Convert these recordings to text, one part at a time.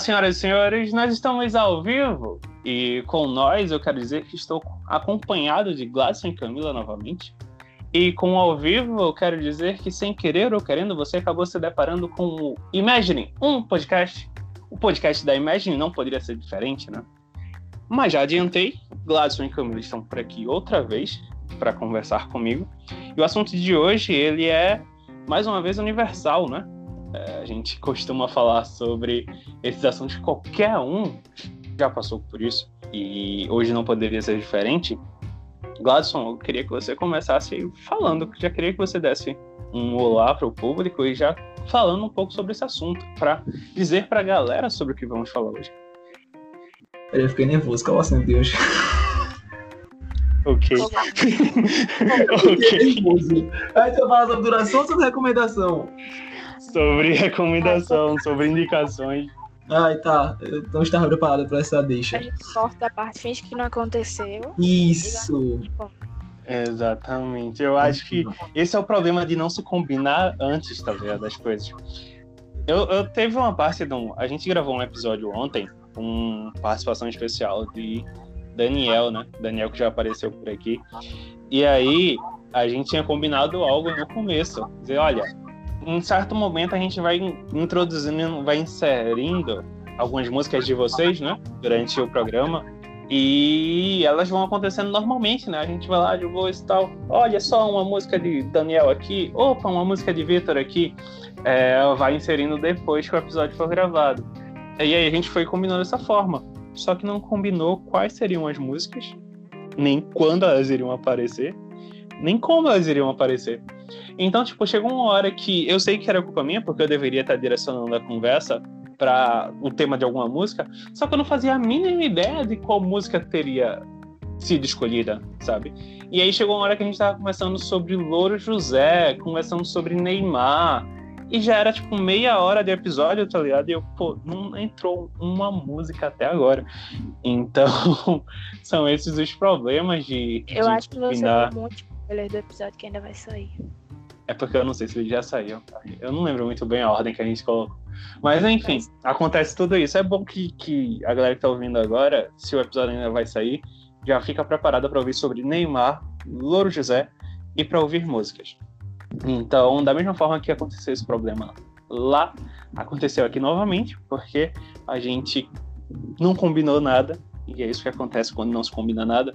Senhoras e senhores, nós estamos ao vivo e com nós eu quero dizer que estou acompanhado de Gladson e Camila novamente. E com ao vivo eu quero dizer que sem querer ou querendo você acabou se deparando com o Imagine, um podcast. O podcast da Imagine não poderia ser diferente, né? Mas já adiantei, Gladson e Camila estão por aqui outra vez para conversar comigo. E o assunto de hoje ele é mais uma vez universal, né? É, a gente costuma falar sobre esses assuntos que qualquer um já passou por isso e hoje não poderia ser diferente. Gladson, eu queria que você começasse falando, já queria que você desse um olá para o público e já falando um pouco sobre esse assunto, para dizer para a galera sobre o que vamos falar hoje. Eu fiquei nervoso, é o assunto de hoje? Ok. ok. Aí você fala sobre duração ou sobre recomendação? Sobre recomendação, sobre indicações. Ai, tá. Eu não estava preparado para essa deixa. A gente corta a parte, finge que não aconteceu. Isso. Exatamente. Eu acho que esse é o problema de não se combinar antes, tá ligado? Das coisas. Eu, eu teve uma parte de um. A gente gravou um episódio ontem com participação especial de Daniel, né? Daniel que já apareceu por aqui. E aí a gente tinha combinado algo no começo. Dizer, olha, em certo momento a gente vai introduzindo, vai inserindo algumas músicas de vocês, né, durante o programa. E elas vão acontecendo normalmente, né? A gente vai lá de voz e tal. Olha só uma música de Daniel aqui. Opa, uma música de Vitor aqui. É, vai inserindo depois que o episódio for gravado. E aí a gente foi combinando dessa forma. Só que não combinou quais seriam as músicas, nem quando elas iriam aparecer, nem como elas iriam aparecer. Então, tipo, chegou uma hora que eu sei que era culpa minha, porque eu deveria estar direcionando a conversa para o tema de alguma música, só que eu não fazia a mínima ideia de qual música teria sido escolhida, sabe? E aí chegou uma hora que a gente tava conversando sobre Louro José, conversando sobre Neymar, e já era tipo meia hora de episódio, tá ligado? E eu, pô, não entrou uma música até agora. Então, são esses os problemas de. Eu de acho que você combinar... um monte do episódio que ainda vai sair. É porque eu não sei se ele já saiu. Eu não lembro muito bem a ordem que a gente colocou. Mas enfim, acontece tudo isso. É bom que, que a galera que tá ouvindo agora, se o episódio ainda vai sair, já fica preparada para ouvir sobre Neymar, Louro José e para ouvir músicas. Então, da mesma forma que aconteceu esse problema lá, aconteceu aqui novamente, porque a gente não combinou nada, e é isso que acontece quando não se combina nada.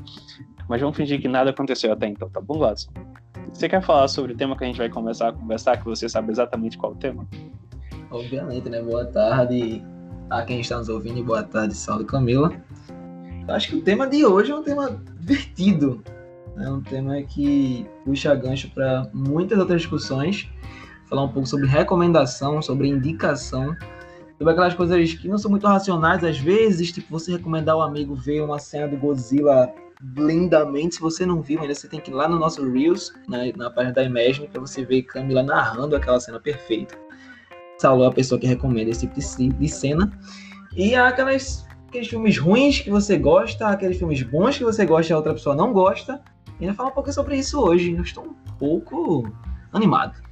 Mas vamos fingir que nada aconteceu até então, tá bom, Gladson? Você quer falar sobre o tema que a gente vai começar a conversar, que você sabe exatamente qual é o tema? Obviamente, né? Boa tarde a quem está nos ouvindo e boa tarde, Saulo Camila. Acho que o tema de hoje é um tema divertido. É um tema que puxa gancho para muitas outras discussões. Falar um pouco sobre recomendação, sobre indicação, sobre aquelas coisas que não são muito racionais às vezes, tipo você recomendar ao amigo ver uma cena do Godzilla lindamente. Se você não viu ainda, você tem que ir lá no nosso Reels, na, na página da Imagine, para você ver Camila narrando aquela cena perfeita. Saulo é a pessoa que recomenda esse tipo de, de cena. E aquelas, aqueles filmes ruins que você gosta, aqueles filmes bons que você gosta e a outra pessoa não gosta. E ainda falar um pouco sobre isso hoje. Eu estou um pouco animado.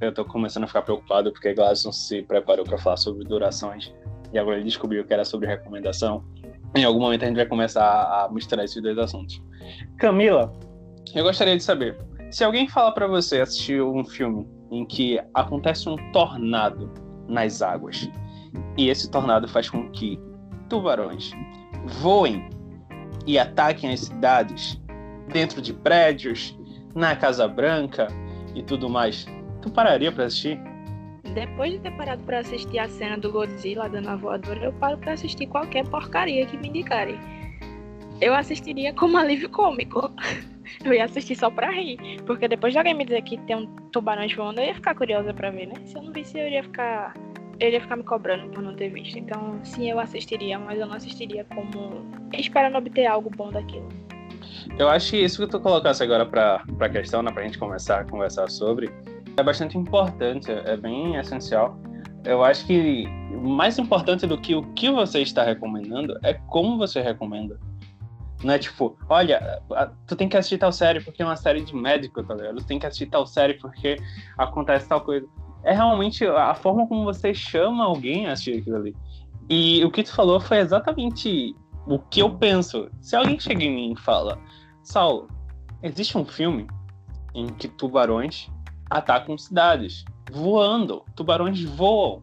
Eu estou começando a ficar preocupado porque Gladson se preparou para falar sobre durações e agora ele descobriu que era sobre recomendação. Em algum momento a gente vai começar a misturar esses dois assuntos. Camila, eu gostaria de saber, se alguém fala para você assistir um filme em que acontece um tornado nas águas e esse tornado faz com que tubarões voem e ataquem as cidades dentro de prédios, na Casa Branca e tudo mais, tu pararia para assistir? Depois de ter parado pra assistir a cena do Godzilla dando a voadora, eu paro pra assistir qualquer porcaria que me indicarem. Eu assistiria como alívio cômico. Eu ia assistir só pra rir. Porque depois de alguém me dizer que tem um tubarão voando, eu ia ficar curiosa pra ver, né? Se eu não visse, eu iria ficar. Eu iria ficar me cobrando por não ter visto. Então, sim, eu assistiria, mas eu não assistiria como. esperando obter algo bom daquilo. Eu acho que isso que tu colocasse agora pra, pra questão, né, pra gente começar a conversar sobre, é bastante importante, é bem essencial. Eu acho que mais importante do que o que você está recomendando é como você recomenda. Não é tipo, olha, tu tem que assistir tal série porque é uma série de médico, tá ligado? Tu tem que assistir tal série porque acontece tal coisa. É realmente a forma como você chama alguém a assistir aquilo ali. E o que tu falou foi exatamente o que eu penso. Se alguém chega em mim e fala, Saulo, existe um filme em que tubarões atacam cidades, voando, tubarões voam.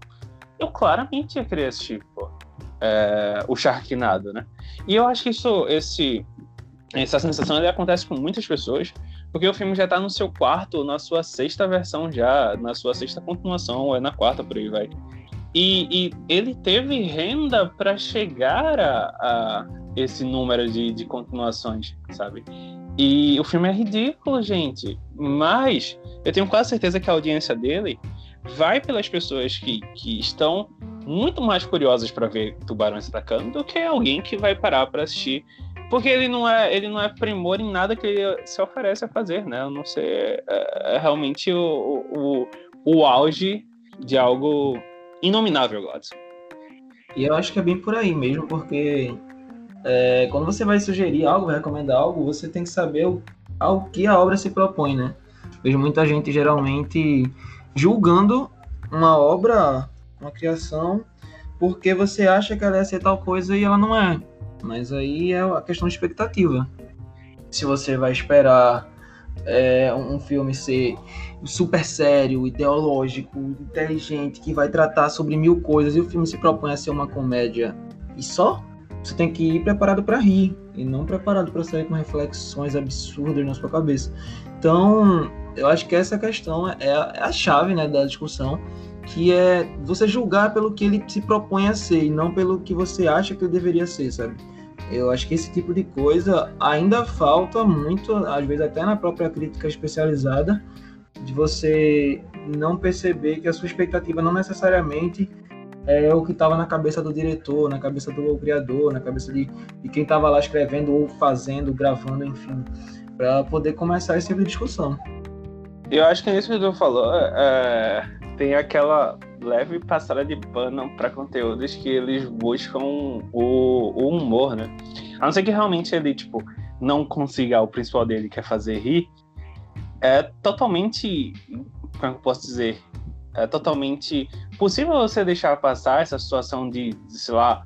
Eu claramente ia querer assistir, pô, é, o Sharknado, né? E eu acho que isso, esse, essa sensação acontece com muitas pessoas, porque o filme já tá no seu quarto, na sua sexta versão já, na sua sexta continuação, ou é na quarta, por aí vai. E, e ele teve renda para chegar a, a, esse número de, de continuações, sabe? E o filme é ridículo, gente. Mas eu tenho quase certeza que a audiência dele vai pelas pessoas que, que estão muito mais curiosas para ver tubarões atacando do que alguém que vai parar para assistir. Porque ele não é ele não é primor em nada que ele se oferece a fazer, né? Eu não sei, é, é realmente o, o, o auge de algo inominável, Gladson. E eu acho que é bem por aí mesmo, porque é, quando você vai sugerir algo, recomendar algo, você tem que saber o, ao que a obra se propõe, né? Vejo muita gente geralmente julgando uma obra, uma criação, porque você acha que ela ia ser tal coisa e ela não é. Mas aí é a questão de expectativa. Se você vai esperar é, um filme ser super sério, ideológico, inteligente, que vai tratar sobre mil coisas e o filme se propõe a ser uma comédia e só, você tem que ir preparado para rir e não preparado para sair com reflexões absurdas na sua cabeça. Então, eu acho que essa questão é a, é a chave né, da discussão, que é você julgar pelo que ele se propõe a ser e não pelo que você acha que ele deveria ser, sabe? Eu acho que esse tipo de coisa ainda falta muito, às vezes até na própria crítica especializada, de você não perceber que a sua expectativa não necessariamente é o que estava na cabeça do diretor, na cabeça do criador, na cabeça de, de quem estava lá escrevendo ou fazendo, gravando, enfim, para poder começar esse tipo de discussão. Eu acho que nisso que tu falou, é, tem aquela leve passada de pano para conteúdos que eles buscam o, o, humor, né? A não ser que realmente ele, tipo, não consiga o principal dele, que é fazer rir, é totalmente, como eu posso dizer, é totalmente possível você deixar passar essa situação de, de sei lá,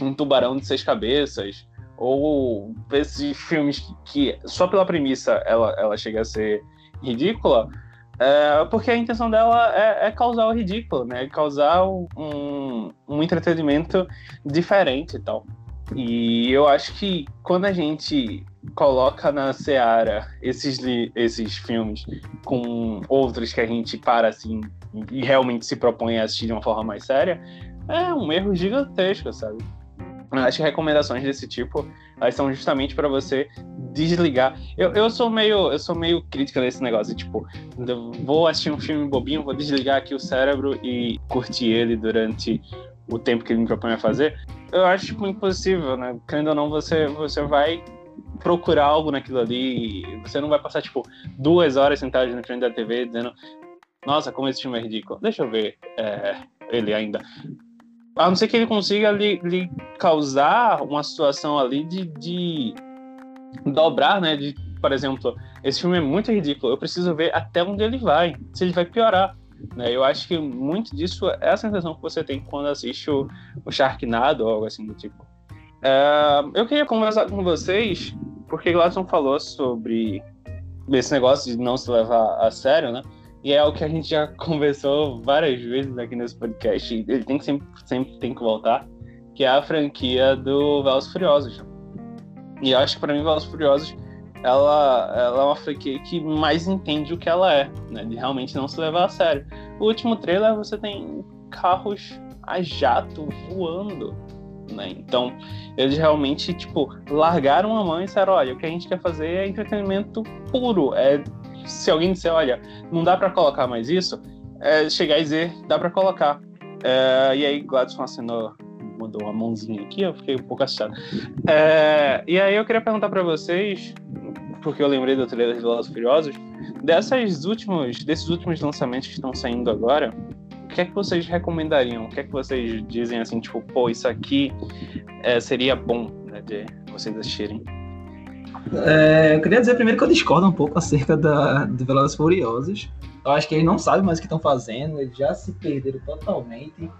um tubarão de seis cabeças, ou esses filmes que, só pela premissa ela, ela chega a ser ridícula, é, porque a intenção dela é, é, causar o ridículo, né? Causar um, um entretenimento diferente e tal. E eu acho que quando a gente coloca na seara esses, esses filmes com outros que a gente para assim e realmente se propõe a assistir de uma forma mais séria, é um erro gigantesco, sabe? Acho que recomendações desse tipo elas são justamente para você desligar. Eu, eu sou meio eu sou meio crítica nesse negócio, tipo, vou assistir um filme bobinho, vou desligar aqui o cérebro e curtir ele durante o tempo que ele me propõe a fazer. Eu acho tipo, impossível, né? Querendo ou não, você você vai procurar algo naquilo ali. Você não vai passar, tipo, duas horas sentado na frente da TV dizendo nossa, como esse filme é ridículo. Deixa eu ver é, ele ainda. A não ser que ele consiga lhe, lhe causar uma situação ali de, de dobrar, né? De, por exemplo, esse filme é muito ridículo. Eu preciso ver até onde ele vai. Se ele vai piorar. Né? Eu acho que muito disso é a sensação que você tem quando assiste o, o Sharknado ou algo assim do tipo. É, eu queria conversar com vocês, porque Gladson falou sobre esse negócio de não se levar a sério, né? E é o que a gente já conversou várias vezes aqui nesse podcast. Ele tem que sempre, sempre tem que voltar, que é a franquia do Velozes Furiosos. E eu acho que para mim Velozes Furiosos ela, ela é uma franquia que mais entende o que ela é, né? De realmente não se levar a sério. O último trailer você tem carros a jato voando, né? Então, eles realmente, tipo, largaram a mão e disseram, olha, o que a gente quer fazer é entretenimento puro, é se alguém disser, olha, não dá para colocar mais isso, é chegar e dizer, dá para colocar. É, e aí Gladson assinou, mudou uma mãozinha aqui, eu fiquei um pouco assustado. É, e aí eu queria perguntar para vocês, porque eu lembrei do trailer de Velozes Furiosos, dessas últimos, desses últimos lançamentos que estão saindo agora, que é que vocês recomendariam? O que é que vocês dizem assim, tipo, pô, isso aqui é, seria bom né, de vocês assistirem? É, eu queria dizer primeiro que eu discordo um pouco acerca da, do Velozes Furiosos. Eu acho que eles não sabem mais o que estão fazendo, eles já se perderam totalmente.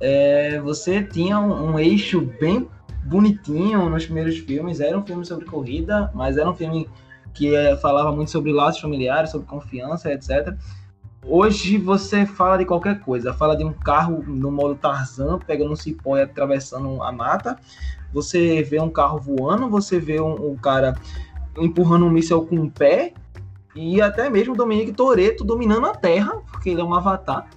é, você tinha um, um, eixo bem bonitinho nos primeiros filmes. Era um filme sobre corrida, mas era um filme que é, falava muito sobre laços familiares, sobre confiança, etc. Hoje você fala de qualquer coisa, fala de um carro no modo Tarzan, pegando um cipó e atravessando a mata. Você vê um carro voando, você vê um, um cara empurrando um míssel com o um pé, e até mesmo o Dominique Toretto dominando a Terra, porque ele é um avatar.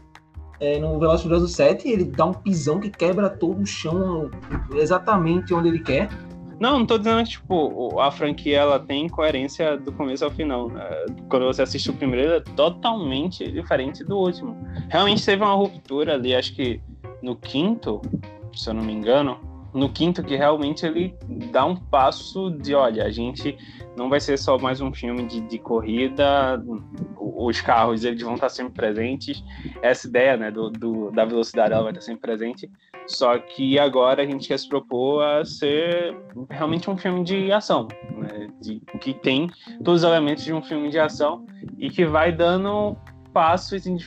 É, no Furiosos 7, ele dá um pisão que quebra todo o chão exatamente onde ele quer. Não, não tô dizendo que, tipo, a franquia ela tem coerência do começo ao final. Né? Quando você assiste o primeiro, é totalmente diferente do último. Realmente teve uma ruptura ali, acho que no quinto, se eu não me engano, no quinto que realmente ele dá um passo de, olha, a gente não vai ser só mais um filme de, de corrida, os carros eles vão estar sempre presentes, essa ideia né, do, do, da velocidade ela vai estar sempre presente, só que agora a gente quer se propor a ser realmente um filme de ação, né, de, que tem todos os elementos de um filme de ação e que vai dando passos em,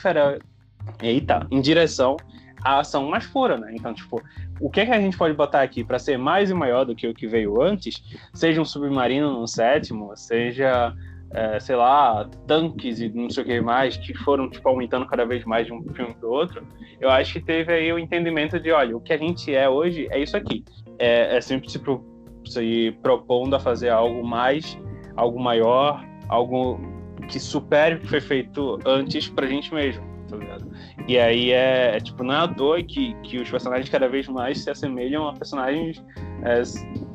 Eita, em direção à ação mais pura, né? Então, tipo, o que, é que a gente pode botar aqui para ser mais e maior do que o que veio antes, seja um submarino no sétimo, seja, é, sei lá, tanques e não sei o que mais, que foram tipo, aumentando cada vez mais de um filme para outro, eu acho que teve aí o entendimento de, olha, o que a gente é hoje é isso aqui. É, é sempre se, pro, se propondo a fazer algo mais, algo maior, algo que supere o que foi feito antes pra gente mesmo, tá ligado? E aí é, é, tipo, não é à toa que, que os personagens cada vez mais se assemelham a personagens é,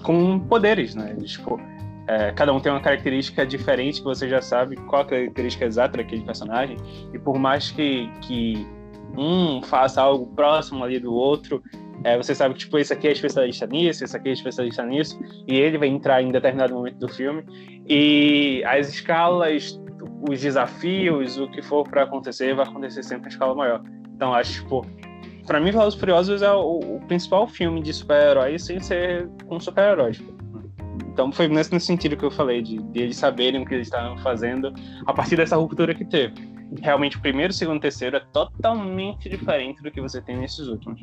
com poderes, né? Tipo, é, cada um tem uma característica diferente que você já sabe qual a característica exata daquele personagem. E por mais que, que um faça algo próximo ali do outro, é, você sabe que tipo, esse aqui é especialista nisso, esse aqui é especialista nisso, e ele vai entrar em determinado momento do filme. E as escalas os desafios, o que for para acontecer, vai acontecer sempre em escala maior. Então, acho, tipo, pra mim, Velozes Furiosos é o, o, principal filme de super-heróis sem ser com super-heróis. Então, foi nesse, nesse, sentido que eu falei, de, de eles saberem o que eles estavam fazendo a partir dessa ruptura que teve. Realmente, o primeiro, segundo e terceiro é totalmente diferente do que você tem nesses últimos.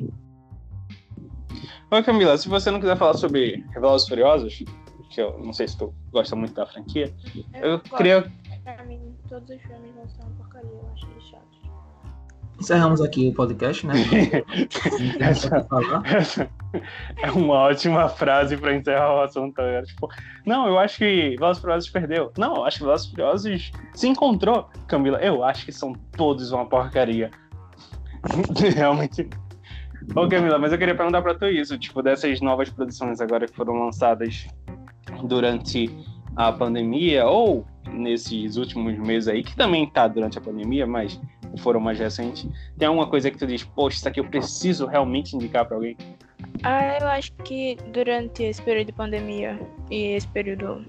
Oi, Camila, se você não quiser falar sobre Velozes Furiosos, que eu não sei se tu gosta muito da franquia, eu, eu queria Pra mim, todos os filmes vão ser uma porcaria, eu acho eles chatos. Encerramos aqui o podcast, né? essa, essa é uma ótima frase para encerrar o assunto. Né? Tipo, não, eu acho que Velozes Furiosos perdeu. Não, eu acho que Velozes Furiosos se encontrou, Camila. Eu acho que são todos uma porcaria. Realmente. Ô, Camila, mas eu queria perguntar para tu isso, tipo, dessas novas produções agora que foram lançadas durante a pandemia ou nesses últimos meses aí, que também tá durante a pandemia, mas foram mais recentes, tem alguma coisa que tu diz, poxa, isso aqui eu preciso realmente indicar para alguém? Ah, eu acho que durante esse período de pandemia e esse período.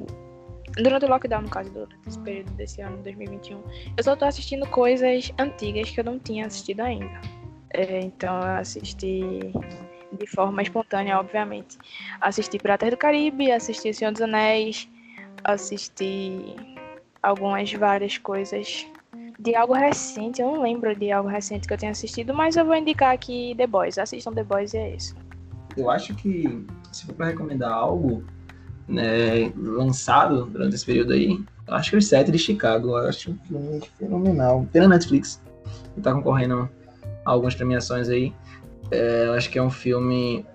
Durante o lockdown, no caso, durante esse período desse ano, 2021, eu só tô assistindo coisas antigas que eu não tinha assistido ainda. É, então eu assisti de forma espontânea, obviamente. Assisti Piratas do Caribe, assisti Senhor dos Anéis, assisti algumas várias coisas de algo recente. Eu não lembro de algo recente que eu tenha assistido, mas eu vou indicar aqui The Boys. Assistam The Boys e é isso. Eu acho que se for para recomendar algo né, lançado durante esse período aí, eu acho que o Sete de Chicago. Eu acho um filme fenomenal. Tem na Netflix. Ele tá concorrendo a algumas premiações aí. É, eu acho que é um filme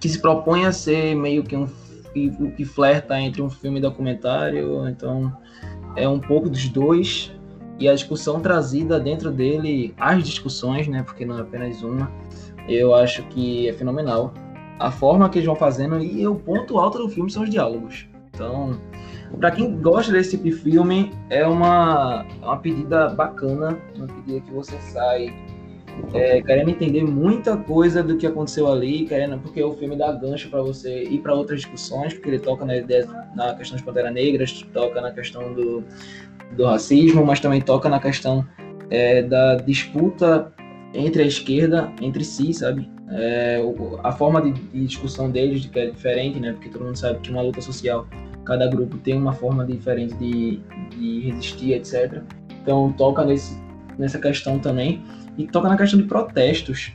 que se propõe a ser meio que um que, que flerta entre um filme e documentário, então é um pouco dos dois e a discussão trazida dentro dele, as discussões, né, porque não é apenas uma, eu acho que é fenomenal. A forma que eles vão fazendo e o ponto alto do filme são os diálogos. Então, para quem gosta desse tipo de filme, é uma, uma pedida bacana, uma pedida que você sai é, querendo entender muita coisa do que aconteceu ali, querendo porque o filme dá gancho para você ir para outras discussões, porque ele toca na, ideia, na questão das Pantera Negras, toca na questão do, do racismo, mas também toca na questão é, da disputa entre a esquerda, entre si, sabe? É, a forma de, de, discussão deles que é diferente, né? Porque todo mundo sabe que uma luta social, cada grupo tem uma forma diferente de, de resistir, etc. Então toca nesse, nessa questão também e toca na questão de protestos.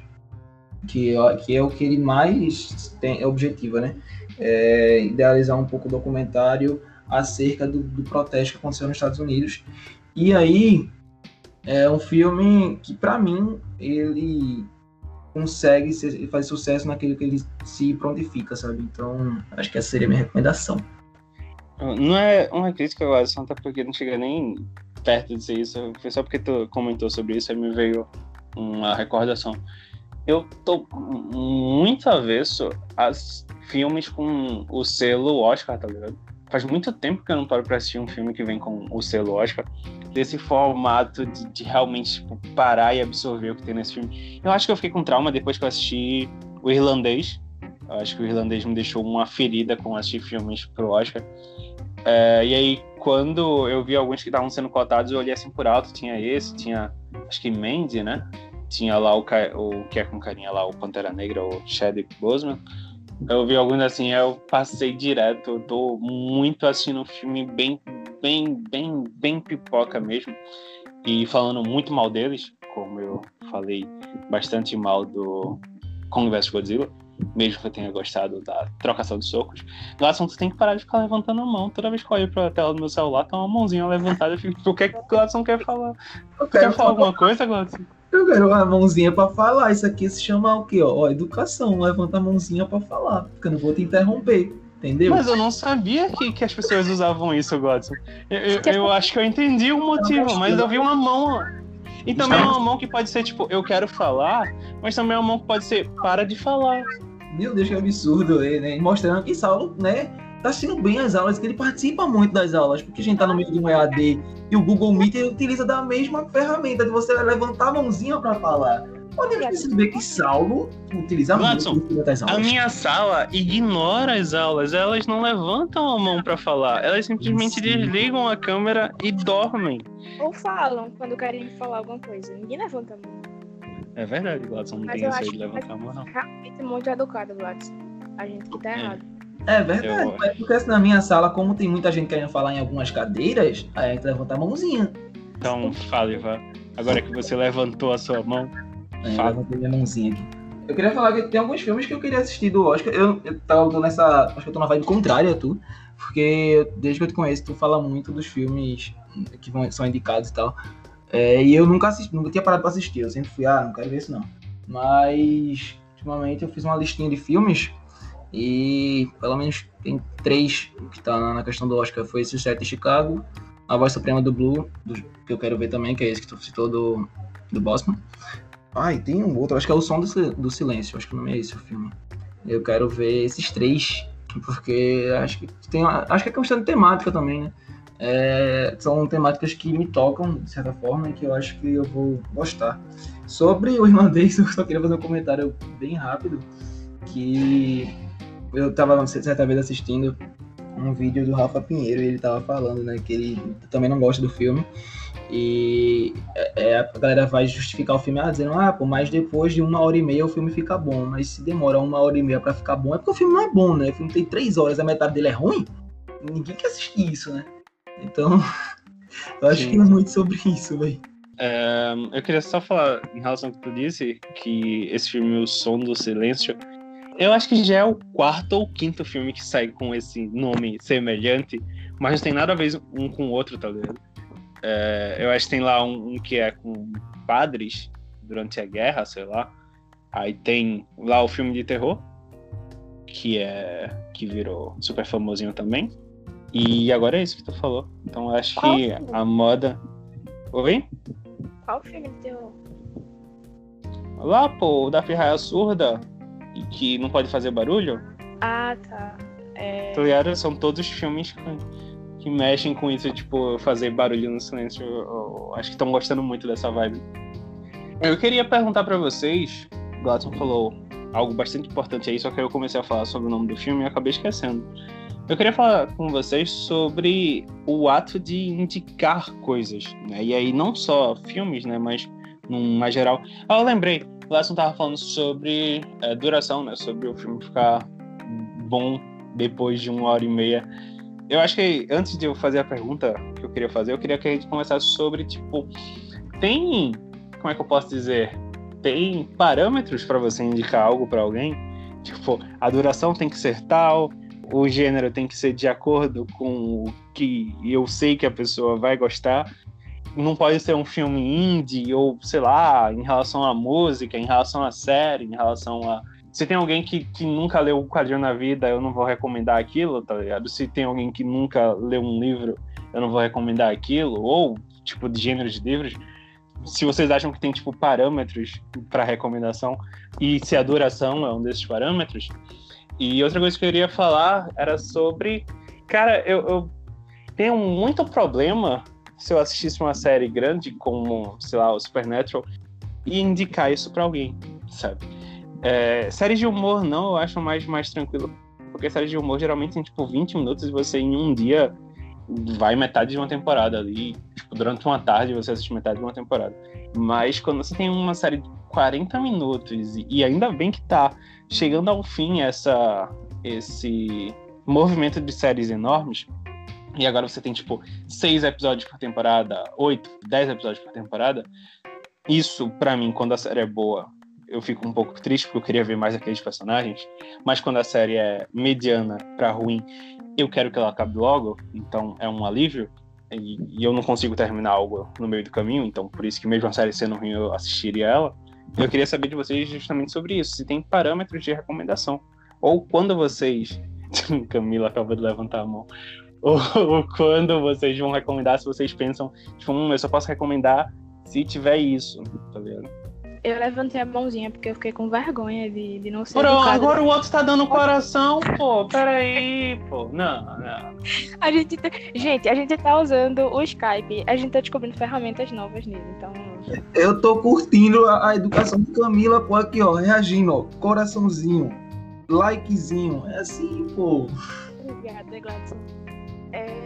que, que é o que ele mais tem é objetivo, né? É idealizar um pouco o documentário acerca do, do protesto que aconteceu nos Estados Unidos. E aí é um filme que para mim ele consegue fazer sucesso naquilo que ele se prontifica, sabe? Então, acho que essa seria a minha recomendação. Não é uma crítica, Alisson, até porque não chega nem perto de ser isso. Só porque tu comentou sobre isso, aí me veio uma recordação. Eu tô muito avesso a filmes com o selo Oscar, tá ligado? Faz muito tempo que eu não paro pra assistir um filme que vem com o selo Oscar. Desse formato de, de realmente tipo, parar e absorver o que tem nesse filme. Eu acho que eu fiquei com trauma depois que eu assisti o Irlandês. Eu acho que o Irlandês me deixou uma ferida com assistir filmes pro Oscar. É, e aí, quando eu vi alguns que estavam sendo cotados, eu olhei assim por alto. Tinha esse, tinha acho que Mandy, né? Tinha lá o, o que é com carinha lá, o Pantera Negra, o Chadwick Boseman. Eu vi alguns assim, eu passei direto. Eu tô muito assistindo um filme bem, bem, bem, bem pipoca mesmo. E falando muito mal deles, como eu falei bastante mal do Kong vs Godzilla mesmo que eu tenha gostado da trocação de socos. Gladson, tu tem que parar de ficar levantando a mão. Toda vez que eu olho pra tela do meu celular, tá uma mãozinha levantada. Eu fico, o que é que o Gladson quer falar? Eu quer falar alguma coisa, Gladson? Eu quero uma mãozinha pra falar. Isso aqui se chama o quê? Ó, educação. Levanta a mãozinha pra falar. Porque eu não vou te interromper. Entendeu? Mas eu não sabia que, que as pessoas usavam isso, Gladson. Eu, eu, eu acho que eu entendi o motivo, mas eu vi uma mão e também é uma mão que pode ser tipo, eu quero falar, mas também é uma mão que pode ser, para de falar. Meu Deus, que absurdo, né? Mostrando que Saulo, né, tá assistindo bem as aulas, que ele participa muito das aulas, porque a gente tá no meio de um EAD e o Google Meet utiliza da mesma ferramenta de você levantar a mãozinha para falar. Podemos perceber que Saulo utiliza Watson, muito das aulas. A minha sala ignora as aulas, elas não levantam a mão para falar, elas simplesmente Sim. desligam a câmera e dormem. Ou falam quando querem falar alguma coisa. Ninguém levanta a mão. É verdade, Gladson não Mas tem essa de levantar a mão, não. Realmente muito educado, Gladson. A gente que tá é. errado. É verdade, eu... é porque assim, na minha sala, como tem muita gente querendo falar em algumas cadeiras, aí a gente levanta a mãozinha. Então, fale, Vá. Agora que você levantou a sua mão, é, fala. Eu minha mãozinha aqui. Eu queria falar que tem alguns filmes que eu queria assistir do Oscar. Eu, eu nessa. Acho que eu tô na vibe contrária a tu. Porque desde que eu te conheço, tu fala muito dos filmes que vão, são indicados e tal. É, e eu nunca assisti, nunca tinha parado pra assistir. Eu sempre fui, ah, não quero ver isso não. Mas, ultimamente, eu fiz uma listinha de filmes e pelo menos tem três que tá na questão do Oscar. Foi esse set de Chicago, A Voz Suprema do Blue, do, que eu quero ver também, que é esse que tu citou do, do Bossman. Ah, e tem um outro, acho que é O Som do, do Silêncio, acho que o nome é esse o filme. Eu quero ver esses três, porque acho que tem, acho que é questão de temática também, né? é, são temáticas que me tocam, de certa forma, e que eu acho que eu vou gostar. Sobre o irlandês, eu só queria fazer um comentário bem rápido, que eu estava certa vez assistindo um vídeo do Rafa Pinheiro e ele estava falando, né, que ele também não gosta do filme, e é, é, a galera vai justificar o filme ah, dizendo, ah, pô, mas depois de uma hora e meia o filme fica bom. Mas se demora uma hora e meia para ficar bom, é porque o filme não é bom, né? O filme tem três horas, a metade dele é ruim. Ninguém quer assistir isso, né? Então, eu acho Sim. que é muito sobre isso, velho. É, eu queria só falar em relação ao que tu disse, que esse filme, O Som do Silêncio, eu acho que já é o quarto ou quinto filme que sai com esse nome semelhante, mas não tem nada a ver um com o outro, tá ligado? É, eu acho que tem lá um, um, que é com padres durante a guerra, sei lá. Aí tem lá o filme de terror, que é que virou super famosinho também. E agora é isso que tu falou. Então acho Qual que filme? a moda. Oi? Qual filme de terror? Lá, pô, o da Pirraia Surda, que não pode fazer barulho. Ah, tá. É... Tá São todos filmes que, que, mexem com isso, tipo, fazer barulho no silêncio. Eu, eu, acho que estão gostando muito dessa vibe. Eu queria perguntar para vocês, Gladson falou algo bastante importante aí, só que eu comecei a falar sobre o nome do filme e acabei esquecendo. Eu queria falar com vocês sobre o ato de indicar coisas, né? E aí não só filmes, né, mas numa geral. Ah, eu lembrei, o Lesson tava falando sobre é, duração, né, sobre o filme ficar bom depois de uma hora e meia. Eu acho que antes de eu fazer a pergunta que eu queria fazer, eu queria que a gente começasse sobre tipo tem, como é que eu posso dizer? tem parâmetros para você indicar algo para alguém? Tipo, a duração tem que ser tal, o gênero tem que ser de acordo com o que eu sei que a pessoa vai gostar. Não pode ser um filme indie ou, sei lá, em relação à música, em relação à série, em relação a. Se tem alguém que, que nunca leu o quadrinho na vida, eu não vou recomendar aquilo, tá ligado? Se tem alguém que nunca leu um livro, eu não vou recomendar aquilo. Ou, tipo, de gênero de livros. Se vocês acham que tem, tipo, parâmetros para recomendação e se a duração é um desses parâmetros, e outra coisa que eu queria falar era sobre. Cara, eu, eu tenho muito problema se eu assistisse uma série grande como, sei lá, o Supernatural e indicar isso para alguém, sabe? É, séries de humor não, eu acho mais, mais tranquilo. Porque séries de humor geralmente tem tipo 20 minutos e você em um dia vai metade de uma temporada ali. Tipo, durante uma tarde você assiste metade de uma temporada. Mas quando você tem uma série de 40 minutos, e ainda bem que tá chegando ao fim essa, esse movimento de séries enormes, e agora você tem, tipo, seis episódios por temporada, oito, dez episódios por temporada, isso, para mim, quando a série é boa, eu fico um pouco triste porque eu queria ver mais aqueles personagens, mas quando a série é mediana para ruim, eu quero que ela acabe logo, então é um alívio, e, e, eu não consigo terminar algo no meio do caminho, então por isso que mesmo a série sendo ruim eu assistiria ela. Eu queria saber de vocês justamente sobre isso, se tem parâmetros de recomendação. Ou quando vocês. Camila acaba de levantar a mão. Ou, quando vocês vão recomendar, se vocês pensam, tipo, hum, eu só posso recomendar se tiver isso, tá vendo? Eu levantei a mãozinha porque eu fiquei com vergonha de, de não ser. Pô, agora o outro tá dando coração, pô. Peraí, pô. Não, não. A gente, tá... gente, a gente tá usando o Skype. A gente tá descobrindo ferramentas novas nele, então. Eu tô curtindo a, a educação de Camila, pô, aqui, ó, reagindo, ó. Coraçãozinho, likezinho. É assim, pô. Obrigada, Gladson. É.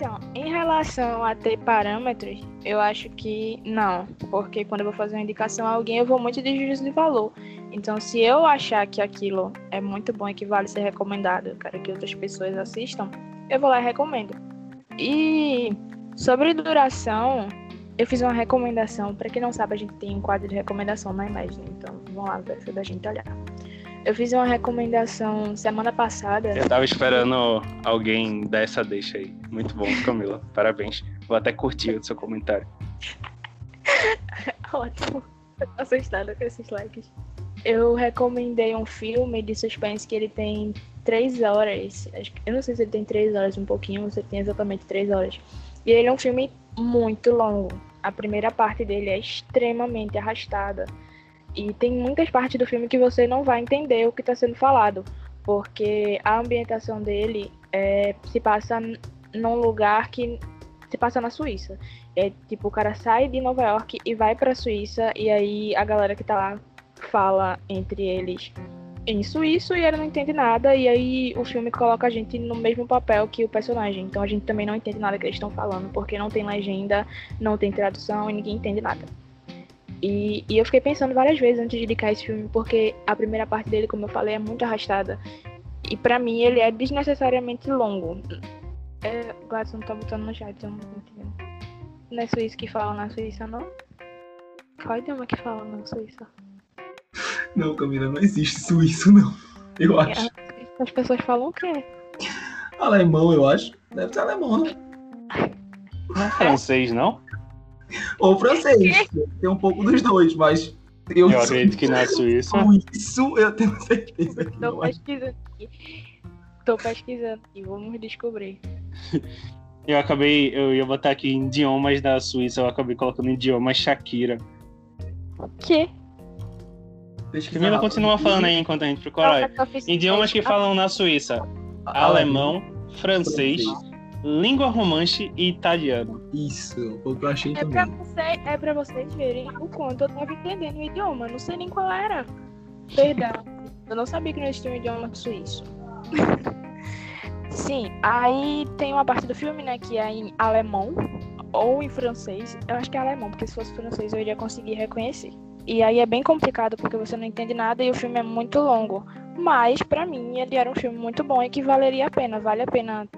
Então, em relação a ter parâmetros, eu acho que não, porque quando eu vou fazer uma indicação a alguém, eu vou muito de juízo de valor. Então, se eu achar que aquilo é muito bom e que vale ser recomendado, eu quero que outras pessoas assistam, eu vou lá e recomendo. E sobre duração, eu fiz uma recomendação. Para quem não sabe, a gente tem um quadro de recomendação na imagem, então vamos lá, ver se da gente olhar. Eu fiz uma recomendação semana passada. Eu tava esperando alguém dar essa deixa aí. Muito bom, Camila. Parabéns. Vou até curtir o seu comentário. Ótimo. Eu tô assustada com esses likes. Eu recomendei um filme de suspense que ele tem três horas. Eu não sei se ele tem três horas, um pouquinho, ou se ele tem exatamente três horas. E ele é um filme muito longo. A primeira parte dele é extremamente arrastada. E tem muitas partes do filme que você não vai entender o que está sendo falado, porque a ambientação dele é, se passa num lugar que se passa na Suíça. É tipo, o cara sai de Nova York e vai pra Suíça, e aí a galera que tá lá fala entre eles em suíço e ele não entende nada, e aí o filme coloca a gente no mesmo papel que o personagem. Então a gente também não entende nada que eles estão falando, porque não tem legenda, não tem tradução e ninguém entende nada. E, e eu fiquei pensando várias vezes antes de indicar esse filme, porque a primeira parte dele, como eu falei, é muito arrastada. E para mim ele é desnecessariamente longo. É, Gladson tá botando no chat, eu não tô entendendo. Não é Suíça que fala na Suíça, não? Qual idioma que fala na Suíça? Não, Camila, não existe suíço, não. Eu acho. As pessoas falam o quê? Alemão, eu acho. Deve ser alemão, né? Não é francês, não? Ou francês. Tem um pouco dos dois, mas. Eu, eu acredito que na Suíça. Isso eu tenho certeza que Tô não é. pesquisando aqui. Tô pesquisando aqui, vamos descobrir. Eu acabei, eu ia botar aqui idiomas da Suíça, eu acabei colocando idioma Shakira. O quê? Camila continua falando aí enquanto a gente procura. Idiomas que falam na Suíça: alemão, francês, língua romance e italiano. Isso, o que eu achei é também. Pra você, é pra vocês verem o quanto eu tava entendendo o idioma. Não sei nem qual era. Perdão. eu não sabia que não existia um idioma suíço. Sim, aí tem uma parte do filme, né, que é em alemão ou em francês. Eu acho que é alemão, porque se fosse francês eu iria conseguir reconhecer. E aí é bem complicado porque você não entende nada e o filme é muito longo. Mas para mim ele era um filme muito bom e que valeria a pena, vale a pena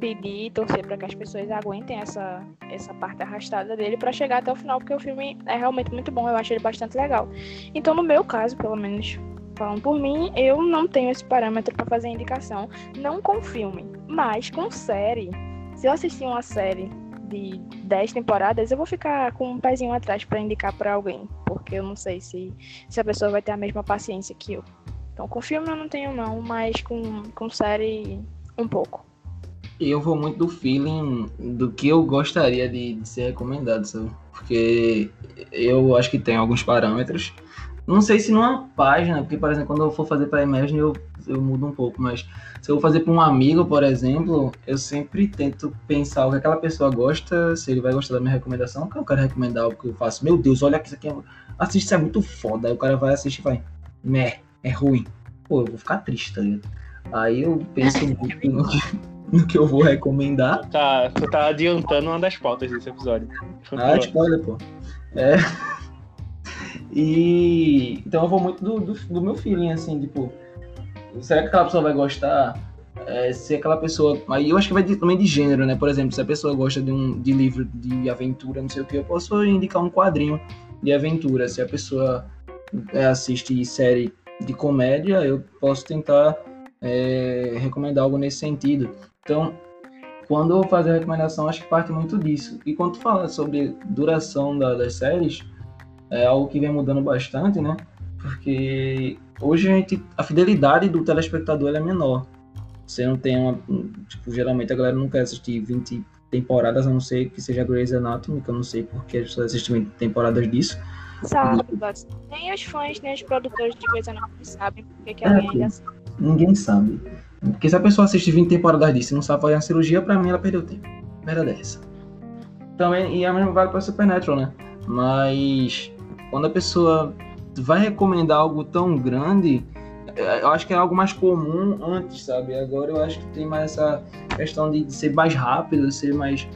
pedir e torcer para que as pessoas aguentem essa, essa parte arrastada dele para chegar até o final, porque o filme é realmente muito bom, eu acho ele bastante legal. Então, no meu caso, pelo menos falando por mim, eu não tenho esse parâmetro para fazer indicação, não com filme, mas com série. Se eu assistir uma série de 10 temporadas, eu vou ficar com um pezinho atrás para indicar para alguém, porque eu não sei se, se a pessoa vai ter a mesma paciência que eu. Então, com filme eu não tenho não, mas com, com série um pouco. Eu vou muito do feeling do que eu gostaria de, de ser recomendado, sabe? Porque eu acho que tem alguns parâmetros. Não sei se numa página, porque, por exemplo, quando eu for fazer para Imagine, eu, eu mudo um pouco, mas se eu vou fazer para um amigo, por exemplo, eu sempre tento pensar o que aquela pessoa gosta, se ele vai gostar da minha recomendação, que eu quero recomendar algo que eu faço. Meu Deus, olha que isso aqui é... Assiste, isso é muito foda. Aí o cara vai assistir e vai, meh, é ruim. Pô, eu vou ficar triste, tá ligado? Aí eu penso muito no que, no que eu vou recomendar. Tá, tu tá adiantando uma das pautas desse episódio. Ah, spoiler, pô. É. E então eu vou muito do, do, do, meu feeling, assim, tipo, será que aquela pessoa vai gostar? É, se aquela pessoa. Aí eu acho que vai de, também de gênero, né? Por exemplo, se a pessoa gosta de um de livro de aventura, não sei o que, eu posso indicar um quadrinho de aventura. Se a pessoa é, assiste série de comédia, eu posso tentar é, recomendar algo nesse sentido. Então, quando eu vou fazer a recomendação, acho que parte muito disso. E quando tu fala sobre duração da, das séries, é algo que vem mudando bastante, né? Porque hoje a gente, a fidelidade do telespectador é menor. Você não tem uma, tipo, geralmente a galera não quer assistir 20 temporadas, a não ser que seja Grey's Anatomy, que eu não sei porque as pessoas assistem 20 temporadas disso. Sabe, nem os fãs, nem os produtores de Grey's Anatomy sabem porque que alguém é, ainda sabe. Ninguém sabe. Porque se a pessoa assiste 20 temporadas disso e não sabe fazer a cirurgia, pra mim ela perdeu tempo. Verdade é essa. Também, e a mesma vale pra Supernatural, né? Mas quando a pessoa vai recomendar algo tão grande, é, eu acho que é algo mais comum antes, sabe? Agora eu acho que tem mais essa questão de, ser mais rápido, ser mais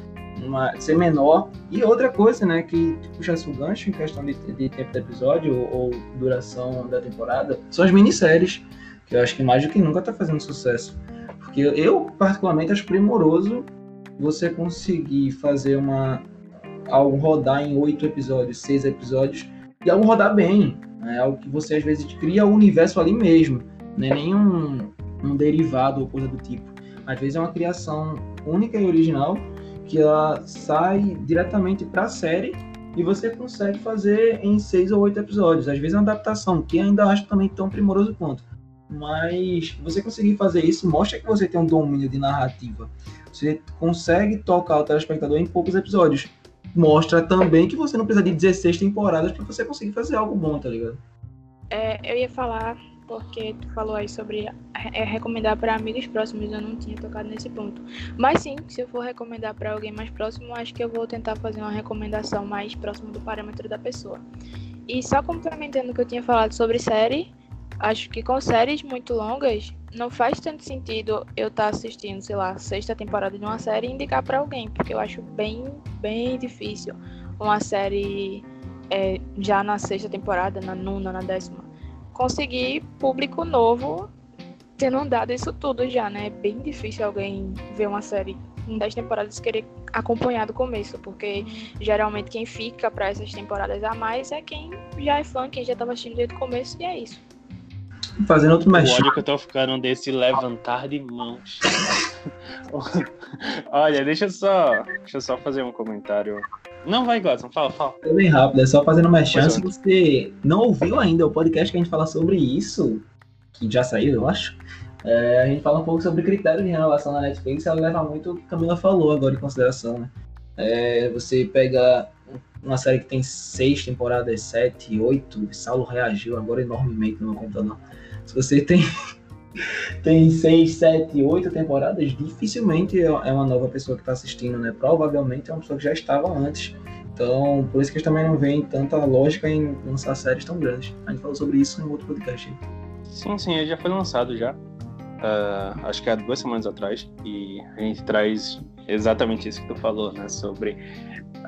uma, ser menor. E outra coisa, né, que puxa o gancho em questão de, de tempo do episódio ou, ou, duração da temporada, são as minisséries, que eu acho que mais do que nunca tá fazendo sucesso. Porque eu, particularmente, acho primoroso você conseguir fazer uma algo rodar em oito episódios, seis episódios, e algo rodar bem. É algo que você às vezes cria o universo ali mesmo, não é nem um, um derivado ou coisa do tipo. Às vezes é uma criação única e original que ela sai diretamente para a série e você consegue fazer em seis ou oito episódios. Às vezes é uma adaptação, que ainda acho também tão primoroso quanto. Mas você conseguir fazer isso mostra que você tem um domínio de narrativa. Você consegue tocar o telespectador em poucos episódios mostra também que você não precisa de 16 temporadas para você conseguir fazer algo bom, tá ligado? É, eu ia falar, porque tu falou aí sobre é, recomendar para amigos próximos, eu não tinha tocado nesse ponto. Mas sim, se eu for recomendar para alguém mais próximo, acho que eu vou tentar fazer uma recomendação mais próxima do parâmetro da pessoa. E só complementando o que eu tinha falado sobre série, acho que com séries muito longas, não faz tanto sentido eu estar tá assistindo, sei lá, sexta temporada de uma série e indicar para alguém, porque eu acho bem, bem difícil uma série é, já na sexta temporada, na nona, na décima, conseguir público novo tendo dado isso tudo já, né? É bem difícil alguém ver uma série em dez temporadas querer acompanhar do começo, porque geralmente quem fica para essas temporadas a mais é quem já é fã, quem já estava assistindo desde o começo e é isso. Fazendo outro mais. O ódio que eu tô ficando desse levantar de mãos. Olha, deixa eu só. Deixa eu só fazer um comentário. Não vai, Gladson, fala, fala. É bem rápido, é só fazendo mais chance. Se você não ouviu ainda o podcast que a gente fala sobre isso, que já saiu, eu acho. É, a gente fala um pouco sobre critérios de renovação na Netflix, ela leva muito o que a Camila falou agora em consideração, né? É, você pega uma série que tem seis temporadas, sete, oito, Saulo reagiu agora enormemente no meu computador. Se você tem, tem seis, sete, oito temporadas, dificilmente é, é uma nova pessoa que está assistindo, né? Provavelmente é uma pessoa que já estava antes. Então, por isso que eles também não veem tanta lógica em lançar séries tão grandes. A gente falou sobre isso em outro podcast. Sim, sim, ele já foi lançado já. Uh, acho que há duas semanas atrás. E a gente traz exatamente isso que tu falou, né? Sobre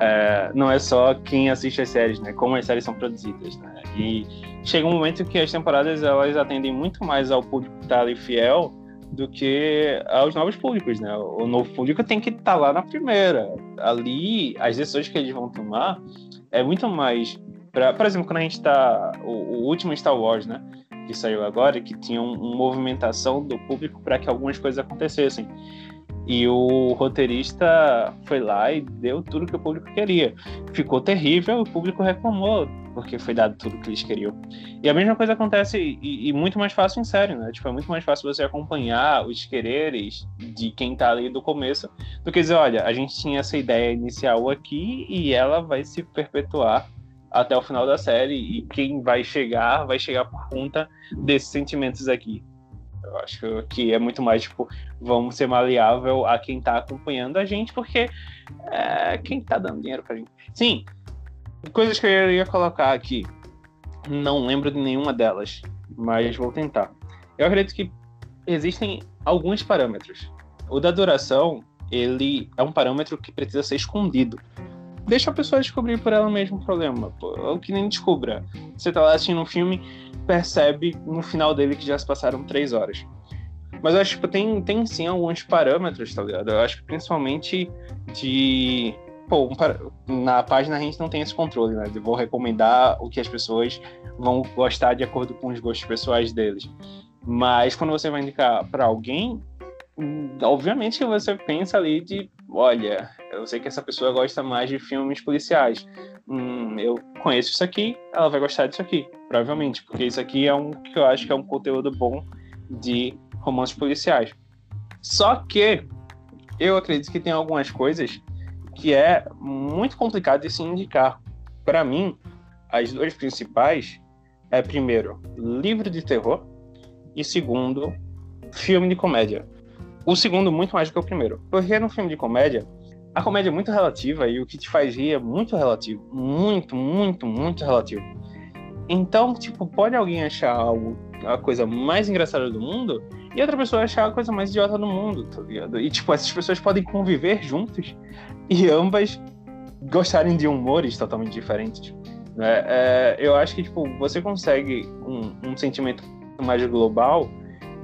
é, não é só quem assiste as séries, né? Como as séries são produzidas, né? E chega um momento que as temporadas elas atendem muito mais ao público que tá ali fiel do que aos novos públicos, né? O novo público tem que estar tá lá na primeira. Ali, as decisões que eles vão tomar é muito mais. Pra, por exemplo, quando a gente tá. O, o último Star Wars, né? Que saiu agora, que tinha uma um movimentação do público para que algumas coisas acontecessem. E o roteirista foi lá e deu tudo que o público queria. Ficou terrível, o público reclamou, porque foi dado tudo que eles queriam. E a mesma coisa acontece, e, e, muito mais fácil em série, né? Tipo, é muito mais fácil você acompanhar os quereres de quem tá ali do começo, do que dizer, olha, a gente tinha essa ideia inicial aqui e ela vai se perpetuar até o final da série, e quem vai chegar, vai chegar por conta desses sentimentos aqui. Eu acho que é muito mais, tipo, vamos ser maleável a quem tá acompanhando a gente, porque é quem tá dando dinheiro pra gente. Sim, coisas que eu ia colocar aqui. Não lembro de nenhuma delas, mas vou tentar. Eu acredito que existem alguns parâmetros. O da duração, ele é um parâmetro que precisa ser escondido. Deixa a pessoa descobrir por ela mesma o problema. O que nem descubra. Você tá lá assistindo um filme, percebe no final dele que já se passaram três horas. Mas eu acho que tipo, tem, tem sim alguns parâmetros, tá ligado? Eu acho que principalmente de. Pô, na página a gente não tem esse controle, né? Eu vou recomendar o que as pessoas vão gostar de acordo com os gostos pessoais deles. Mas quando você vai indicar para alguém, obviamente que você pensa ali de, olha, eu sei que essa pessoa gosta mais de filmes policiais. Hum, eu conheço isso aqui, ela vai gostar disso aqui, provavelmente, porque isso aqui é um que eu acho que é um conteúdo bom de romances policiais. Só que eu acredito que tem algumas coisas que é muito complicado de se indicar. Para mim, as duas principais é primeiro livro de terror e segundo filme de comédia. O segundo muito mais do que o primeiro, porque no filme de comédia a comédia é muito relativa e o que te faz rir é muito relativo, muito, muito, muito relativo. Então, tipo, pode alguém achar algo a coisa mais engraçada do mundo e outra pessoa achar a coisa mais idiota do mundo, tá ligado? E, tipo, essas pessoas podem conviver juntos e ambas gostarem de humores totalmente diferentes. Né? É, eu acho que, tipo, você consegue um, um, sentimento mais global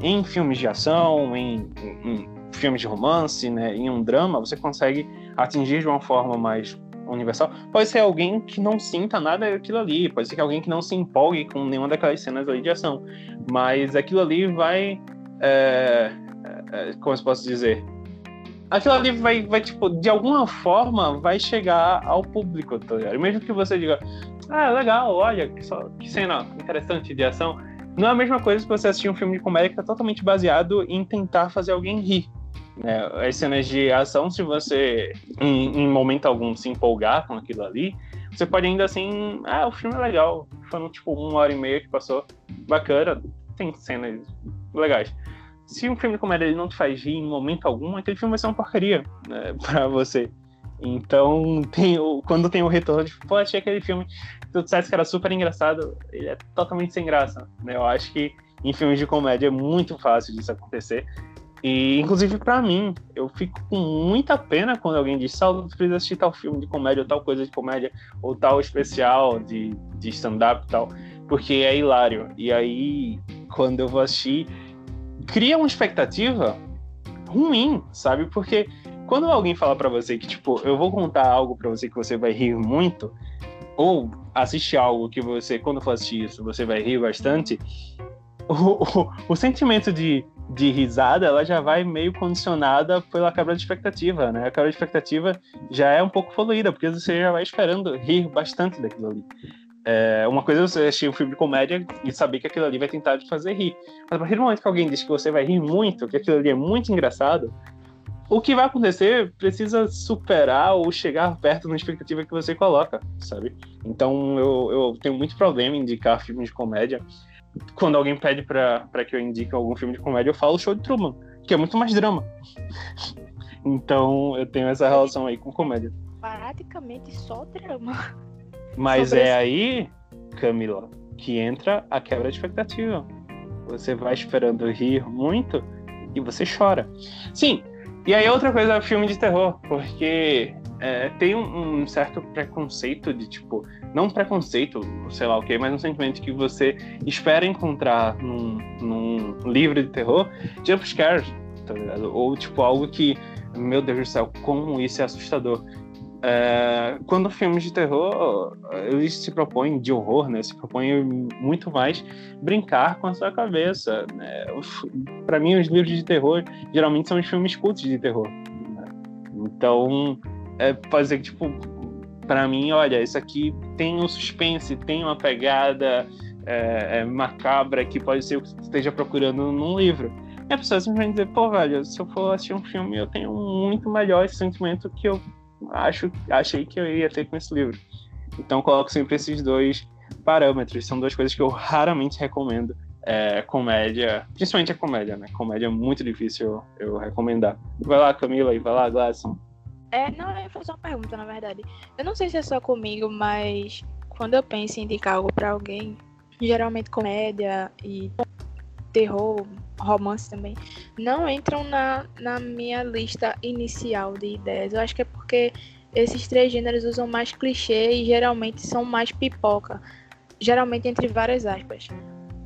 em filmes de ação, em, em, em filmes de romance, né? Em um drama, você consegue atingir de uma forma mais universal. Pode ser alguém que não sinta nada daquilo ali, pode ser que alguém que não se empolgue com nenhuma daquelas cenas ali de ação, mas aquilo ali vai é, é, é, como eu posso dizer? Aquilo ali vai, vai, tipo, de alguma forma vai chegar ao público, tá ligado? Mesmo que você diga, ah, legal, olha, que, só, que cena interessante de ação. Não é a mesma coisa que você assistir um filme de comédia que é totalmente baseado em tentar fazer alguém rir. Né? As cenas de ação, se você, em, em momento algum, se empolgar com aquilo ali, você pode ainda assim, ah, o filme é legal. Foi tipo uma hora e meia que passou, bacana, tem cenas legais se um filme de comédia ele não te faz rir em momento algum, aquele filme vai ser uma porcaria né, pra você. Então, tem o, quando tem o retorno de, pô, achei aquele filme tu disseste que era super engraçado, ele é totalmente sem graça. Né? Eu acho que em filmes de comédia é muito fácil disso acontecer. E, inclusive, para mim, eu fico com muita pena quando alguém diz, Saulo, tu precisa assistir tal filme de comédia, ou tal coisa de comédia, ou tal especial de, de stand-up e tal, porque é hilário. E aí, quando eu vou assistir, cria uma expectativa ruim, sabe? Porque quando alguém fala para você que, tipo, eu vou contar algo para você que você vai rir muito, ou assistir algo que você, quando for assistir isso, você vai rir bastante, o, o, o sentimento de, de risada, ela já vai meio condicionada pela quebra de expectativa, né? A quebra de expectativa já é um pouco poluída, porque você já vai esperando rir bastante daquilo ali. É, uma coisa é você assistir um filme de comédia e saber que aquilo ali vai tentar te fazer rir. Mas a partir do momento que alguém diz que você vai rir muito, que aquilo ali é muito engraçado, o que vai acontecer precisa superar ou chegar perto da expectativa que você coloca, sabe? Então eu, eu tenho muito problema em indicar filmes de comédia. Quando alguém pede para que eu indique algum filme de comédia, eu falo Show de Truman, que é muito mais drama. então eu tenho essa relação aí com comédia. Praticamente só drama. Mas Sobre é esse... aí, Camila, que entra a quebra de expectativa. Você vai esperando rir muito e você chora. Sim, e aí outra coisa é filme de terror, porque é, tem um, um, certo preconceito de tipo, não preconceito, sei lá o que, mas um sentimento que você espera encontrar num, num um livro de terror, jump scares, tá ligado? Ou tipo algo que, meu Deus do céu, como isso é assustador. É, quando filmes de terror, eles se propõem, de horror, né? Se propõem muito mais brincar com a sua cabeça. Né? Para mim, os livros de terror geralmente são os filmes cultos de terror. Né? Então, é fazer tipo, para mim, olha, isso aqui tem um suspense, tem uma pegada é, é, macabra que pode ser o que você esteja procurando num livro. E a pessoa simplesmente dizer, pô, velho, se eu for assistir um filme, eu tenho muito melhor esse sentimento que eu acho, achei que eu ia ter com esse livro. Então coloco sempre esses dois parâmetros. São duas coisas que eu raramente recomendo. É, comédia, principalmente a comédia, né? Comédia é muito difícil eu, eu recomendar. Vai lá, Camila, e vai lá, Glasson. É, não, eu ia fazer uma pergunta, na verdade. Eu não sei se é só comigo, mas quando eu penso em indicar algo para alguém, geralmente comédia e terror, romance também, não entram na, na minha lista inicial de ideias. Eu acho que é porque esses três gêneros usam mais clichê e geralmente são mais pipoca. Geralmente entre várias aspas.